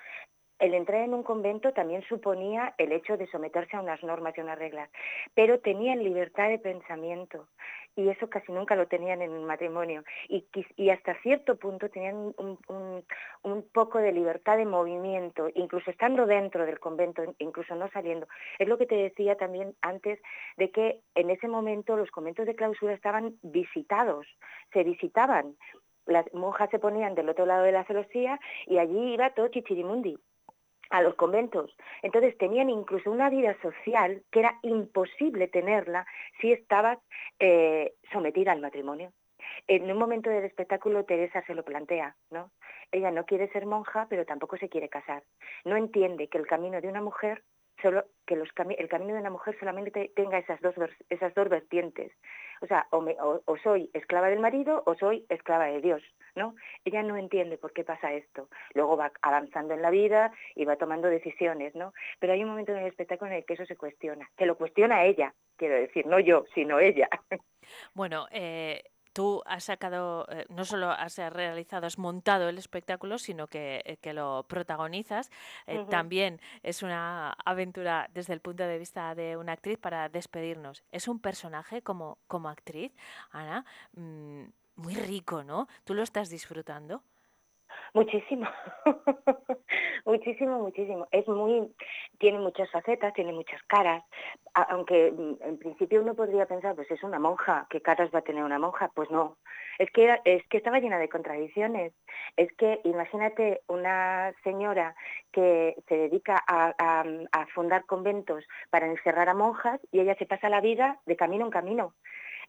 El entrar en un convento también suponía el hecho de someterse a unas normas y unas reglas, pero tenían libertad de pensamiento y eso casi nunca lo tenían en un matrimonio y, hasta cierto punto tenían un, un, poco de libertad de movimiento, incluso estando dentro del convento, incluso no saliendo. Es lo que te decía también antes de que en ese momento los conventos de clausura estaban visitados, se visitaban. Las monjas se ponían del otro lado de la celosía y allí iba todo chichirimundi a los conventos. Entonces tenían incluso una vida social que era imposible tenerla si estabas eh, sometida al matrimonio. En un momento del espectáculo Teresa se lo plantea, ¿no? Ella no quiere ser monja, pero tampoco se quiere casar. No entiende que el camino de una mujer que el camino de una mujer solamente tenga esas dos esas dos vertientes. O sea o, soy esclava del marido o soy esclava de Dios no ella no entiende por qué pasa esto. Luego va avanzando en la vida y va tomando decisiones no pero hay un momento en el espectáculo en el que eso se cuestiona. Que lo cuestiona ella quiero decir no yo sino ella. Bueno eh tú has sacado, eh, no solo has realizado, has montado el espectáculo, sino que, eh, que lo protagonizas. Eh, uh -huh. También es una aventura desde el punto de vista de una actriz para despedirnos. Es un personaje como, como actriz, Ana, mmm, muy rico, ¿no? ¿Tú lo estás disfrutando? Muchísimo, muchísimo, muchísimo. Es muy, tiene muchas facetas, tiene muchas caras, aunque mm, en principio uno podría pensar, pues es una monja, ¿qué caras va a tener una monja? Pues no, es que, es que estaba llena de contradicciones. Es que imagínate una señora que se dedica a, a, a fundar conventos para encerrar a monjas y ella se pasa la vida de camino en camino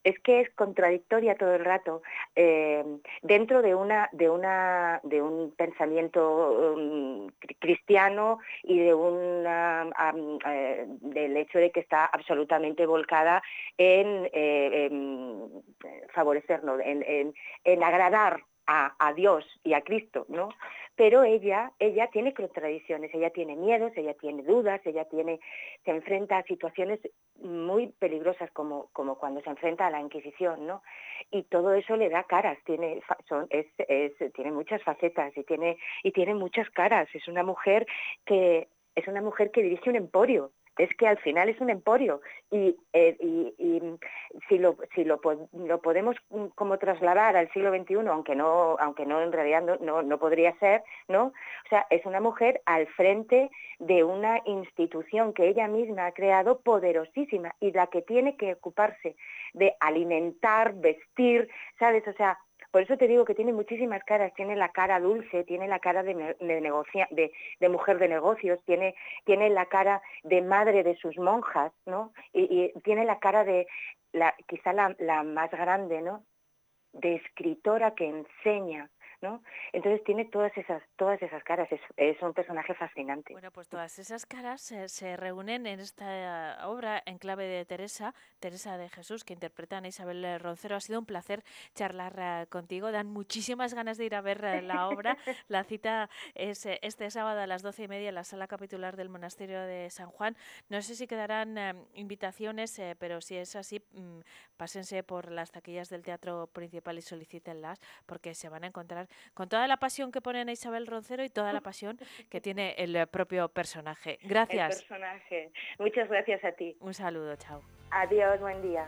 es que es contradictoria todo el rato. Eh, dentro de una de una de un pensamiento um, cristiano y de una eh, del hecho de que está absolutamente volcada en, eh, favorecernos en, en agradar a, Dios y a Cristo, ¿no? Pero ella, ella tiene contradicciones, ella tiene miedos, ella tiene dudas, ella tiene, se enfrenta a situaciones muy peligrosas como, como cuando se enfrenta a la Inquisición, ¿no? Y todo eso le da caras, tiene, son, es, tiene muchas facetas y tiene, y tiene muchas caras. Es una mujer que es una mujer que dirige un emporio, es que al final es un emporio y, eh, si, lo, si lo, lo, podemos mm, como trasladar al siglo XXI, aunque no, aunque no en realidad no, no, podría ser, ¿no? O sea, es una mujer al frente de una institución que ella misma ha creado poderosísima y la que tiene que ocuparse de alimentar, vestir, ¿sabes? O sea, por eso te digo que tiene muchísimas caras, tiene la cara dulce, tiene la cara de, mujer de negocios, tiene, tiene la cara de madre de sus monjas, ¿no? Y, tiene la cara de, la, quizá la, la más grande, ¿no? De escritora que enseña, entonces tiene todas esas, todas esas caras, es, un personaje fascinante. Bueno, pues todas esas caras se, reúnen en esta obra en clave de Teresa, Teresa de Jesús, que interpreta a Isabel Roncero. Ha sido un placer charlar eh, contigo, dan muchísimas ganas de ir a ver eh, la obra. La cita es eh, este sábado a las doce y media en la sala capitular del Monasterio de San Juan. No sé si quedarán invitaciones, pero si es así, mm, pásense por las taquillas del teatro principal y solicítenlas, porque se van a encontrar con toda la pasión que pone a Isabel Roncero y toda la pasión que tiene el propio personaje. Gracias. El personaje. Muchas gracias a ti. Un saludo, chao. Adiós, buen día.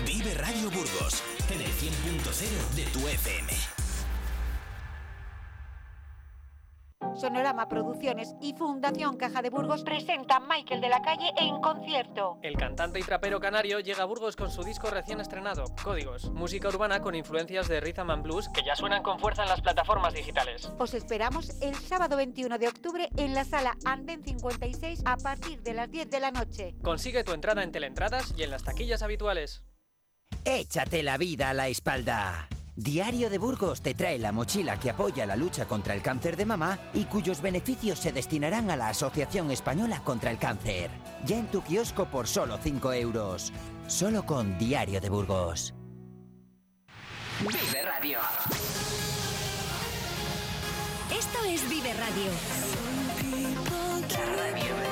Vive Radio Burgos en el 100.0 de tu FM. Sonorama Producciones y Fundación Caja de Burgos presentan Michael de la Calle en concierto. El cantante y trapero canario llega a Burgos con su disco recién estrenado, Códigos, música urbana con influencias de rhythm and blues que ya suenan con fuerza en las plataformas digitales. Os esperamos el sábado 21 de octubre en la sala Anden 56 a partir de las 10 de la noche. Consigue tu entrada en Teleentradas y en las taquillas habituales. Échate la vida a la espalda. Diario de Burgos te trae la mochila que apoya la lucha contra el cáncer de mama y cuyos beneficios se destinarán a la Asociación Española contra el Cáncer. Ya en tu kiosco por solo 5 euros. Solo con Diario de Burgos. Vive Radio. Esto es Vive Radio. La radio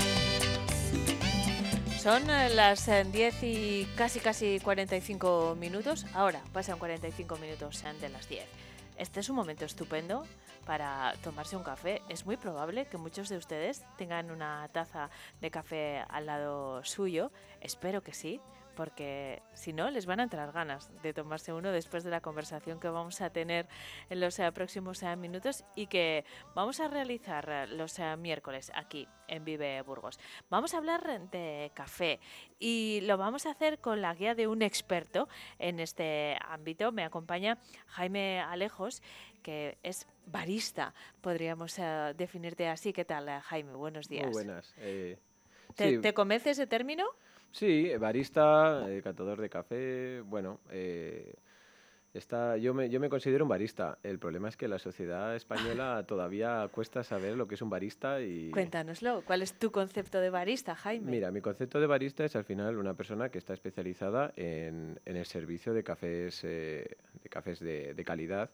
Son eh, las eh, 10 y casi casi 45 minutos. Ahora pasan 45 minutos eh, de las 10. Este es un momento estupendo para tomarse un café. Es muy probable que muchos de ustedes tengan una taza de café al lado suyo. Espero que sí, porque si no, les van a entrar ganas de tomarse uno después de la conversación que vamos a tener en los eh, próximos eh, minutos y que vamos a realizar eh, los miércoles aquí en Vive Burgos. Vamos a hablar de café y lo vamos a hacer con la guía de un experto en este ámbito. Me acompaña Jaime Alejos, que es barista, podríamos definirte así. ¿Qué tal, Jaime? Buenos días. Muy buenas. eh, ¿Te, sí, te convence ese término? Sí, barista, eh, catador de café, bueno, eh, está, yo, me, yo me considero un barista. El problema es que la sociedad española todavía cuesta saber lo que es un barista y... Cuéntanoslo. ¿Cuál es tu concepto de barista, Jaime? Mira, mi concepto de barista es al final una persona que está especializada en, en el servicio de cafés, eh, de, cafés de, de calidad.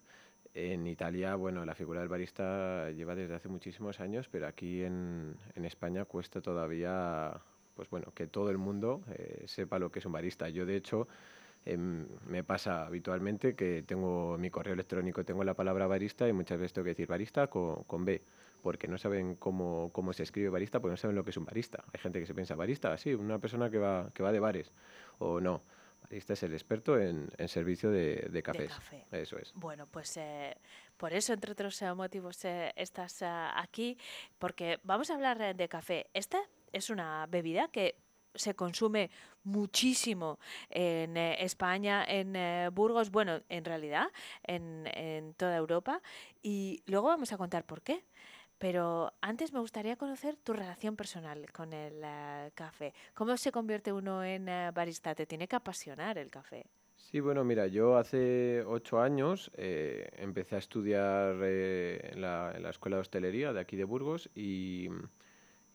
En Italia, bueno, la figura del barista lleva desde hace muchísimos años, pero aquí en, en España cuesta todavía, pues bueno, que todo el mundo eh, sepa lo que es un barista. Yo, de hecho, em, me pasa habitualmente que tengo en mi correo electrónico, tengo la palabra barista y muchas veces tengo que decir barista con, con B, porque no saben cómo, cómo se escribe barista, porque no saben lo que es un barista. Hay gente que se piensa barista, sí, una persona que va, que va de bares, o no. Barista es el experto en, en servicio de, de cafés. café. Eso es. Bueno, pues eh, por eso, entre otros motivos, estás eh, aquí, porque vamos a hablar eh, de café. Esta es una bebida que se consume muchísimo en eh, España, en Burgos, bueno, en realidad en, toda Europa, y luego vamos a contar por qué. Pero antes me gustaría conocer tu relación personal con el café. ¿Cómo se convierte uno en barista? ¿Te tiene que apasionar el café? Sí, bueno, mira, yo hace ocho años eh, empecé a estudiar eh, en la, en la Escuela de Hostelería de aquí de Burgos y,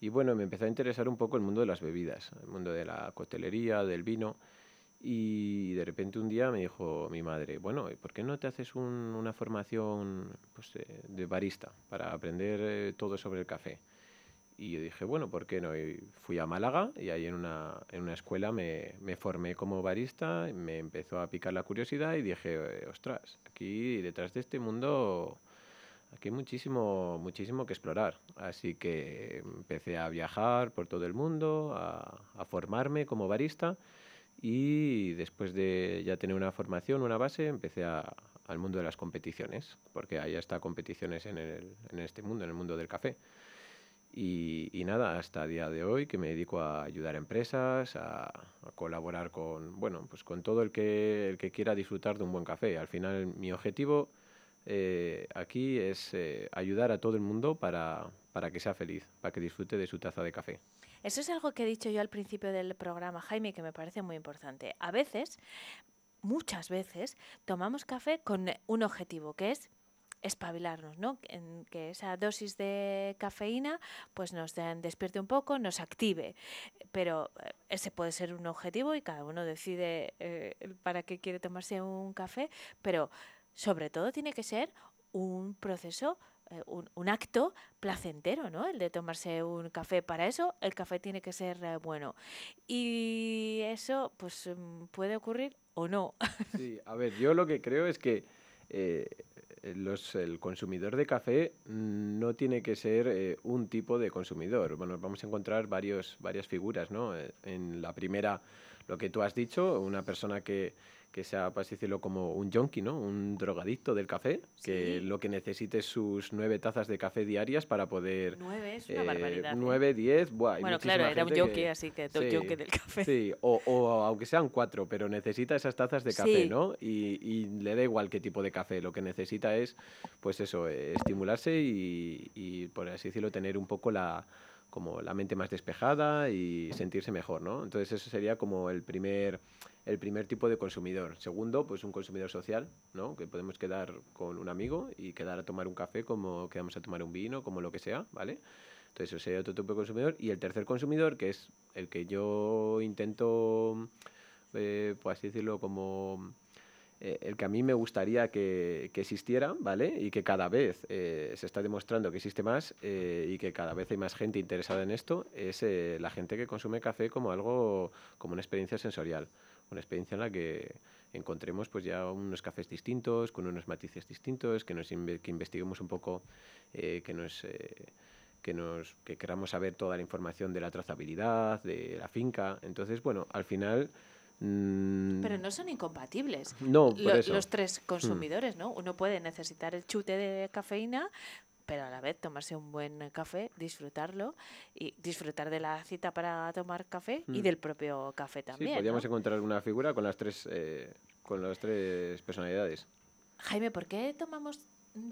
y bueno, me empezó a interesar un poco el mundo de las bebidas, el mundo de la coctelería, del vino. Y de repente un día me dijo mi madre, bueno, ¿y ¿por qué no te haces un- una formación pues, de barista para aprender eh, todo sobre el café? Y yo dije, bueno, ¿por qué no? Y fui a Málaga y ahí en una, en una escuela me, me formé como barista, me empezó a picar la curiosidad y dije, eh, ostras, aquí detrás de este mundo, aquí hay muchísimo, muchísimo que explorar. Así que empecé a viajar por todo el mundo, a, a formarme como barista y después de ya tener una formación, una base, empecé a- al mundo de las competiciones, porque ahí está competiciones en, el- en este mundo, en el mundo del café. Y, y nada, hasta día de hoy que me dedico a ayudar a empresas, a, a colaborar con, bueno, pues con todo el que, el que quiera disfrutar de un buen café. Al final mi objetivo eh, aquí es eh, ayudar a todo el mundo para, para que sea feliz, para que disfrute de su taza de café. Eso es algo que he dicho yo al principio del programa, Jaime, que me parece muy importante. A veces, muchas veces, tomamos café con un objetivo, que es espabilarnos, ¿no? En que esa dosis de cafeína pues nos despierte un poco, nos active. Pero eh, ese puede ser un objetivo y cada uno decide eh, para qué quiere tomarse un café, pero sobre todo tiene que ser un proceso, eh, un, acto placentero, ¿no? El de tomarse un café. Para eso el café tiene que ser bueno. Y eso pues mm, puede ocurrir o no. Sí, a ver, yo lo que creo es que los, el consumidor de café no tiene que ser eh, un tipo de consumidor. Bueno, vamos a encontrar varios, varias figuras, ¿no? Eh, En la primera, lo que tú has dicho, una persona que, que sea, para así decirlo, como un junkie, ¿no? Un drogadicto del café, que lo que necesite es sus nueve tazas de café diarias para poder... Nueve es una barbaridad, ¿eh? Nueve, diez, buah, Bueno, claro, era un junkie, que- así que Sí, junkie del café. Sí, o, o aunque sean cuatro, pero necesita esas tazas de café, Sí. ¿no? Y, y le da igual qué tipo de café, lo que necesita es, pues eso, eh, estimularse y, y, por así decirlo, tener un poco la como la mente más despejada y sentirse mejor, ¿no? Entonces eso sería como el primer, el primer tipo de consumidor. Segundo, pues un consumidor social, ¿no? Que podemos quedar con un amigo y quedar a tomar un café como quedamos a tomar un vino, como lo que sea, ¿vale? Entonces, eso sería otro tipo de consumidor. Y el tercer consumidor, que es el que yo intento eh, por así decirlo, como eh, el que a mí me gustaría que, existiera, ¿vale? Y que cada vez eh, se está demostrando que existe más eh, y que cada vez hay más gente interesada en esto, es la gente que consume café como algo, como una experiencia sensorial, una experiencia en la que encontremos pues ya unos cafés distintos, con unos matices distintos, que, nos inve- que investiguemos un poco, eh, que nos... eh, que nos que queramos saber toda la información de la trazabilidad, de la finca. Entonces, bueno, al final mm, Pero no son incompatibles. No, por Lo- eso. Los tres Mm. consumidores, ¿no? Uno puede necesitar el chute de cafeína, pero a la vez tomarse un buen café, disfrutarlo y disfrutar de la cita para tomar café y Mm. del propio café también. sí, ¿no? podríamos encontrar una figura con las tres eh, con las tres personalidades. Jaime, ¿por qué tomamos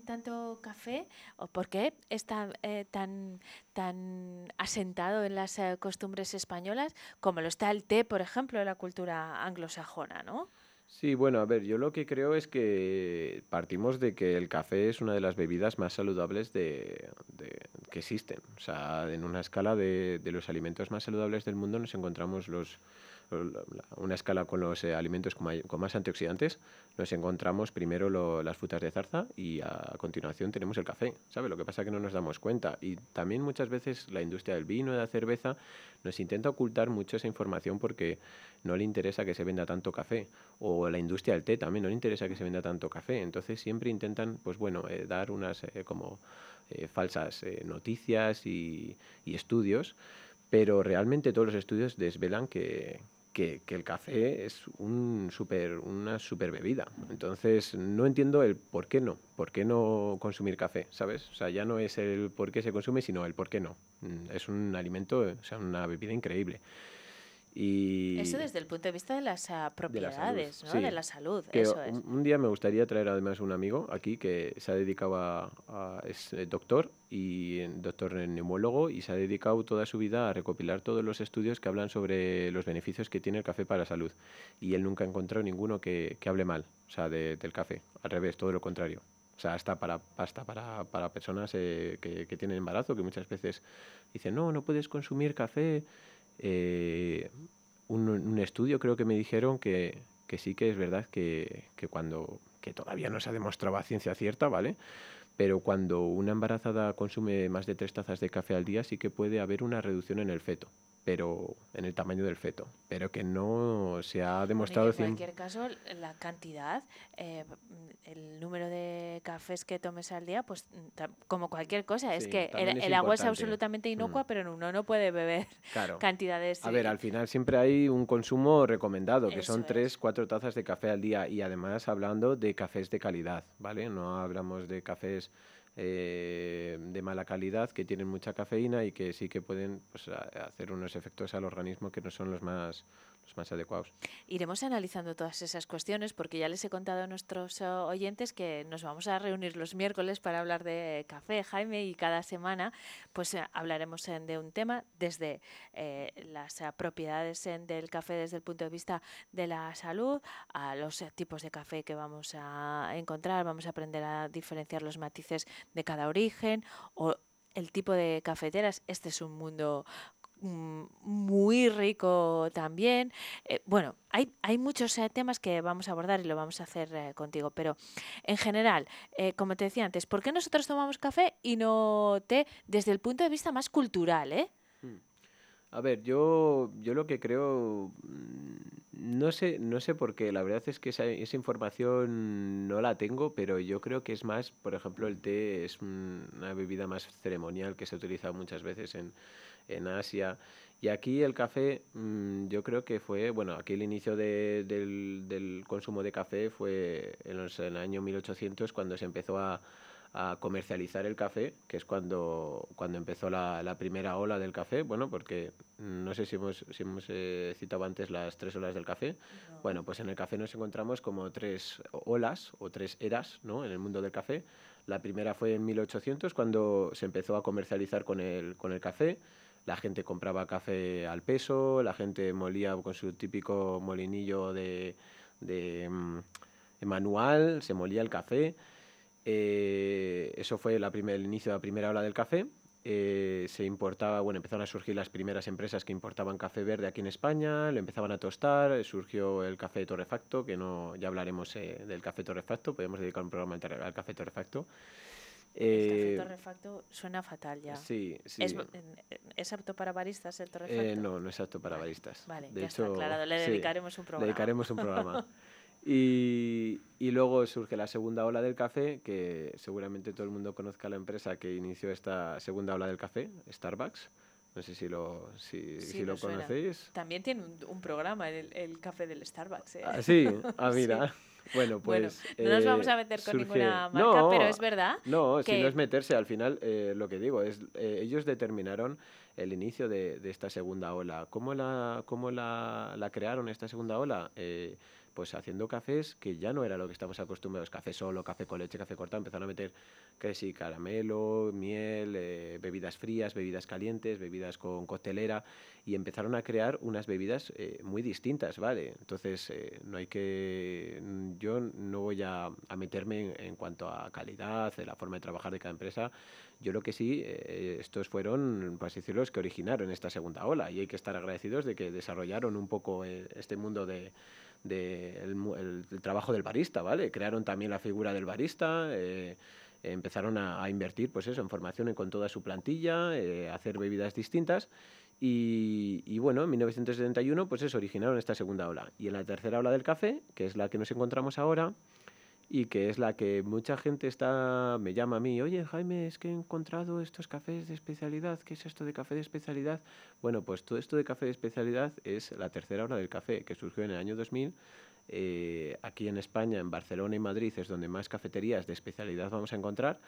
tanto café o por qué está eh, tan, tan asentado en las eh, costumbres españolas como lo está el té, por ejemplo, en la cultura anglosajona, ¿no? Sí, bueno, a ver, yo lo que creo es que partimos de que el café es una de las bebidas más saludables de, de- que existen. O sea, en una escala de, de los alimentos más saludables del mundo nos encontramos los, una escala con los eh, alimentos con, may- con más antioxidantes. Nos encontramos primero lo- las frutas de zarza y a continuación tenemos el café, ¿sabes? Lo que pasa es que no nos damos cuenta. Y también muchas veces la industria del vino de la cerveza nos intenta ocultar mucho esa información porque no le interesa que se venda tanto café. O la industria del té también no le interesa que se venda tanto café. Entonces siempre intentan, pues bueno, eh, dar unas eh, como eh, falsas eh, noticias y, y estudios, pero realmente todos los estudios desvelan que, que, el café es un super, una super bebida. Entonces no entiendo el por qué no, por qué no consumir café, ¿sabes? O sea, ya no es el por qué se consume, sino el por qué no. Mm, Es un alimento, o sea, una bebida increíble. Y Eso desde el punto de vista de las ah, de la salud, propiedades, ¿no? sí. De la salud, Que eso es. un, día me gustaría traer además un amigo aquí que se ha dedicado a, a- es eh, doctor y doctor en neumólogo y se ha dedicado toda su vida a recopilar todos los estudios que hablan sobre los beneficios que tiene el café para la salud y él nunca ha encontrado ninguno que, que hable mal, o sea, de- del café, al revés, todo lo contrario. O sea, hasta para, hasta para, para personas eh, que, que tienen embarazo, que muchas veces dicen, no, no puedes consumir café. Eh, un, un estudio creo que me dijeron que, que sí que es verdad que, que cuando, que todavía no se ha demostrado a ciencia cierta, ¿vale? Pero cuando una embarazada consume más de tres tazas de café al día sí que puede haber una reducción en el feto, pero en el tamaño del feto, pero que no se ha Bueno, demostrado en 100 cualquier caso, la cantidad, eh, el número de cafés que tomes al día, pues mm, como cualquier cosa, es que el, es agua es absolutamente Mm. inocua, pero uno no puede beber Claro. cantidades. A ver, al final siempre hay un consumo recomendado, que Eso son es. tres, cuatro tazas de café al día y además hablando de cafés de calidad, ¿vale? No hablamos de cafés eh, de mala calidad que tienen mucha cafeína y que sí que pueden pues, hacer unos efectos al organismo que no son los más, más adecuados. Iremos analizando todas esas cuestiones porque ya les he contado a nuestros eh, oyentes que nos vamos a reunir los miércoles para hablar de café, Jaime, y cada semana pues eh, hablaremos eh, de un tema desde las propiedades del café desde el punto de vista de la salud a los tipos de café que vamos a encontrar, vamos a aprender a diferenciar los matices de cada origen o el tipo de cafeteras. Este es un mundo muy rico también. Eh, bueno, hay, hay muchos eh, temas que vamos a abordar y lo vamos a hacer eh, contigo, pero en general, como te decía antes, ¿por qué nosotros tomamos café y no té desde el punto de vista más cultural? ¿eh? A ver, yo, yo lo que creo, mm, no sé, no sé por qué, la verdad es que esa, esa información no la tengo, pero yo creo que es más, por ejemplo, el té es un- una bebida más ceremonial que se utiliza muchas veces en, en Asia. Y aquí el café, mm, yo creo que fue, bueno, aquí el inicio de- del, del consumo de café fue en, los, en el año 1800 cuando se empezó a, a comercializar el café, que es cuando, cuando empezó la, la primera ola del café, bueno, porque no sé si hemos, si hemos eh, citado antes las tres olas del café. Bueno, pues en el café nos encontramos como tres olas o tres eras ¿no? en el mundo del café. La primera fue en 1800, cuando se empezó a comercializar con el, con el café. La gente compraba café al peso, la gente molía con su típico molinillo de, de, mm, manual, se molía el café. Eh, eso fue el inicio de la primera ola del café. eh, se importaba, bueno, empezaron a surgir las primeras empresas que importaban café verde aquí en España, lo empezaban a tostar, surgió el café torrefacto, que no, ya hablaremos eh, del café torrefacto, podemos dedicar un programa al café torrefacto. El Eh, café torrefacto suena fatal ya. Sí, sí. ¿Es, es apto para baristas el torrefacto? Eh, no, no es apto para baristas. Vale, de ya está aclarado. Le sí, dedicaremos un programa. Le dedicaremos un programa. Y, y luego surge la segunda ola del café, que seguramente todo el mundo conozca la empresa que inició esta segunda ola del café, Starbucks. No sé si lo, si, Sí, si lo suena. conocéis. También tiene un, un programa, el, el café del Starbucks. ¿eh? Ah, sí, ah, mira. Bueno, pues. no nos eh, vamos a meter con surge- ninguna marca, No, pero es verdad No, si que- no es meterse, al final eh, lo que digo es, eh, ellos determinaron el inicio de, de esta segunda ola. ¿Cómo la, cómo la, la crearon esta segunda ola? Pues haciendo cafés que ya no era lo que estamos acostumbrados, café solo, café con leche, café cortado, empezaron a meter que caramelo, miel, eh, bebidas frías, bebidas calientes, bebidas con coctelera y empezaron a crear unas bebidas eh, muy distintas, ¿vale? Entonces, eh, no hay que... mm, Yo no voy a, meterme en, cuanto a calidad, de la forma de trabajar de cada empresa. Yo lo que sí, estos fueron, así decirlo, los que originaron esta segunda ola y hay que estar agradecidos de que desarrollaron un poco este mundo de de el, trabajo del barista, ¿vale? Crearon también la figura del barista, eh, empezaron a, invertir, pues eso, en formación con toda su plantilla, eh, hacer bebidas distintas. Y, y bueno, en 1971, pues eso, originaron esta segunda ola. Y en la tercera ola del café, que es la que nos encontramos ahora, y que es la que mucha gente está me llama a mí, oye Jaime, es que he encontrado estos cafés de especialidad, ¿qué es esto de café de especialidad? Bueno, pues todo esto de café de especialidad es la tercera hora del café, que surgió en el año 2000. Eh, aquí en España, en Barcelona y Madrid, es donde más cafeterías de especialidad vamos a encontrar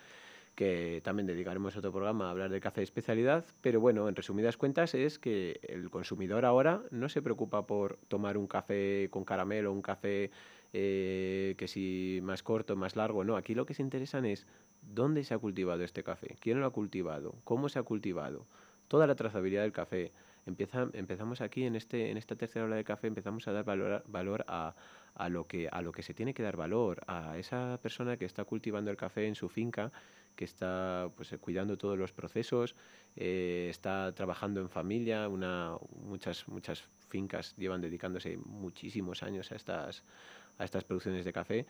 que también dedicaremos otro programa a hablar de café de especialidad, pero bueno, en resumidas cuentas es que el consumidor ahora no se preocupa por tomar un café con caramelo, un café eh, que si más corto, más largo, no, aquí lo que se interesan es dónde se ha cultivado este café, quién lo ha cultivado, cómo se ha cultivado, toda la trazabilidad del café. Empieza, empezamos aquí en, este, en esta tercera hora de café, empezamos a dar valor, valor a, a, lo que, a lo que se tiene que dar valor, a esa persona que está cultivando el café en su finca, que está pues, eh, cuidando todos los procesos, eh, está trabajando en familia, una, muchas, muchas fincas llevan dedicándose muchísimos años a estas, a estas producciones de café.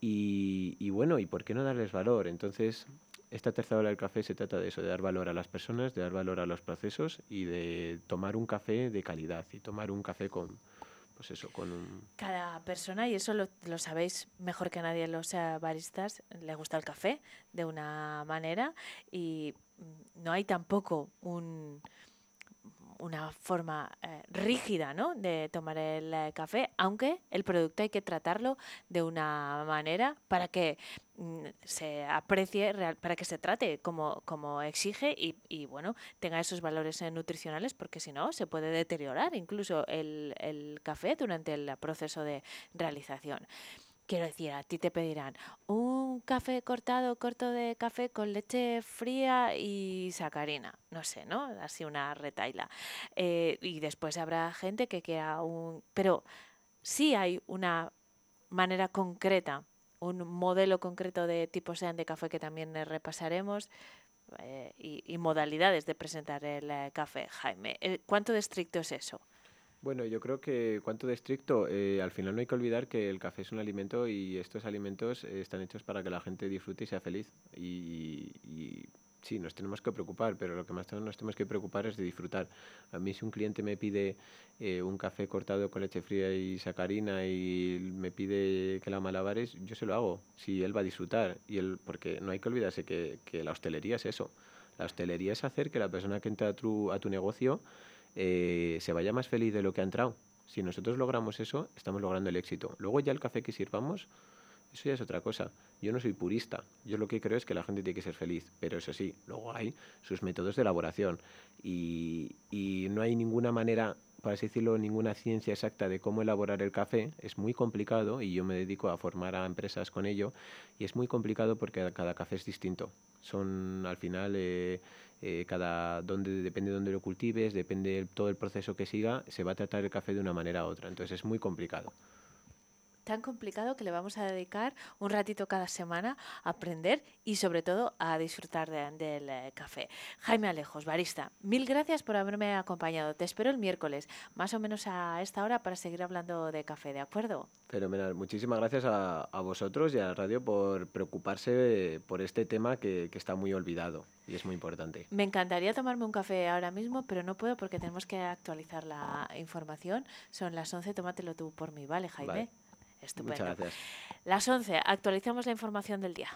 Y, y bueno, ¿y por qué no darles valor? Entonces, esta tercera hora del café se trata de eso, de dar valor a las personas, de dar valor a los procesos y de tomar un café de calidad y tomar un café con, pues eso, con un... Cada persona, y eso lo, lo sabéis mejor que nadie los baristas, le gusta el café de una manera y no hay tampoco un, una forma eh, rígida ¿no? de tomar el eh, café, aunque el producto hay que tratarlo de una manera para que mm, se aprecie, real- para que se trate como, como exige y, y, bueno, tenga esos valores eh, nutricionales, porque si no se puede deteriorar incluso el, el café durante el proceso de realización. Quiero decir, a ti te pedirán un café cortado, corto de café con leche fría y sacarina. No sé, ¿no? Así una retaila. Eh, y después habrá gente que quiera un... Pero sí hay una manera concreta, un modelo concreto de tipos sean de café que también repasaremos eh, y, modalidades de presentar el eh, café. Jaime, ¿cuánto de estricto es eso? Bueno, yo creo que cuanto de estricto, eh, al final no hay que olvidar que el café es un alimento y estos alimentos eh, están hechos para que la gente disfrute y sea feliz. Y, sí, nos tenemos que preocupar, pero lo que más nos tenemos que preocupar es de disfrutar. A mí si un cliente me pide eh, un café cortado con leche fría y sacarina y me pide que la malabares, yo se lo hago, si él va a disfrutar. Y él, porque no hay que olvidarse que, que la hostelería es eso. La hostelería es hacer que la persona que entra a tu, a tu negocio eh, se vaya más feliz de lo que ha entrado. Si nosotros logramos eso, estamos logrando el éxito. Luego ya el café que sirvamos, eso ya es otra cosa. Yo no soy purista. Yo lo que creo es que la gente tiene que ser feliz. Pero eso sí, luego hay sus métodos de elaboración. Y, no hay ninguna manera, para así decirlo, ninguna ciencia exacta de cómo elaborar el café. Es muy complicado y yo me dedico a formar a empresas con ello. Y es muy complicado porque cada café es distinto. Son al final... Eh, eh, cada donde depende de dónde lo cultives, depende el- todo el proceso que siga, se va a tratar el café de una manera u otra. Entonces es muy complicado. Tan complicado que le vamos a dedicar un ratito cada semana a aprender y sobre todo a disfrutar del eh, café. Jaime Alejos, barista, mil gracias por haberme acompañado. Te espero el miércoles, más o menos a esta hora, para seguir hablando de café, ¿de acuerdo? Fenomenal. Muchísimas gracias a, vosotros y a la radio por preocuparse por este tema que, que está muy olvidado y es muy importante. Me encantaría tomarme un café ahora mismo, pero no puedo porque tenemos que actualizar la información. Son las 11, tómatelo tú por mí, ¿vale, Jaime? Estupendo. Muchas gracias. Las 11, actualizamos la información del día.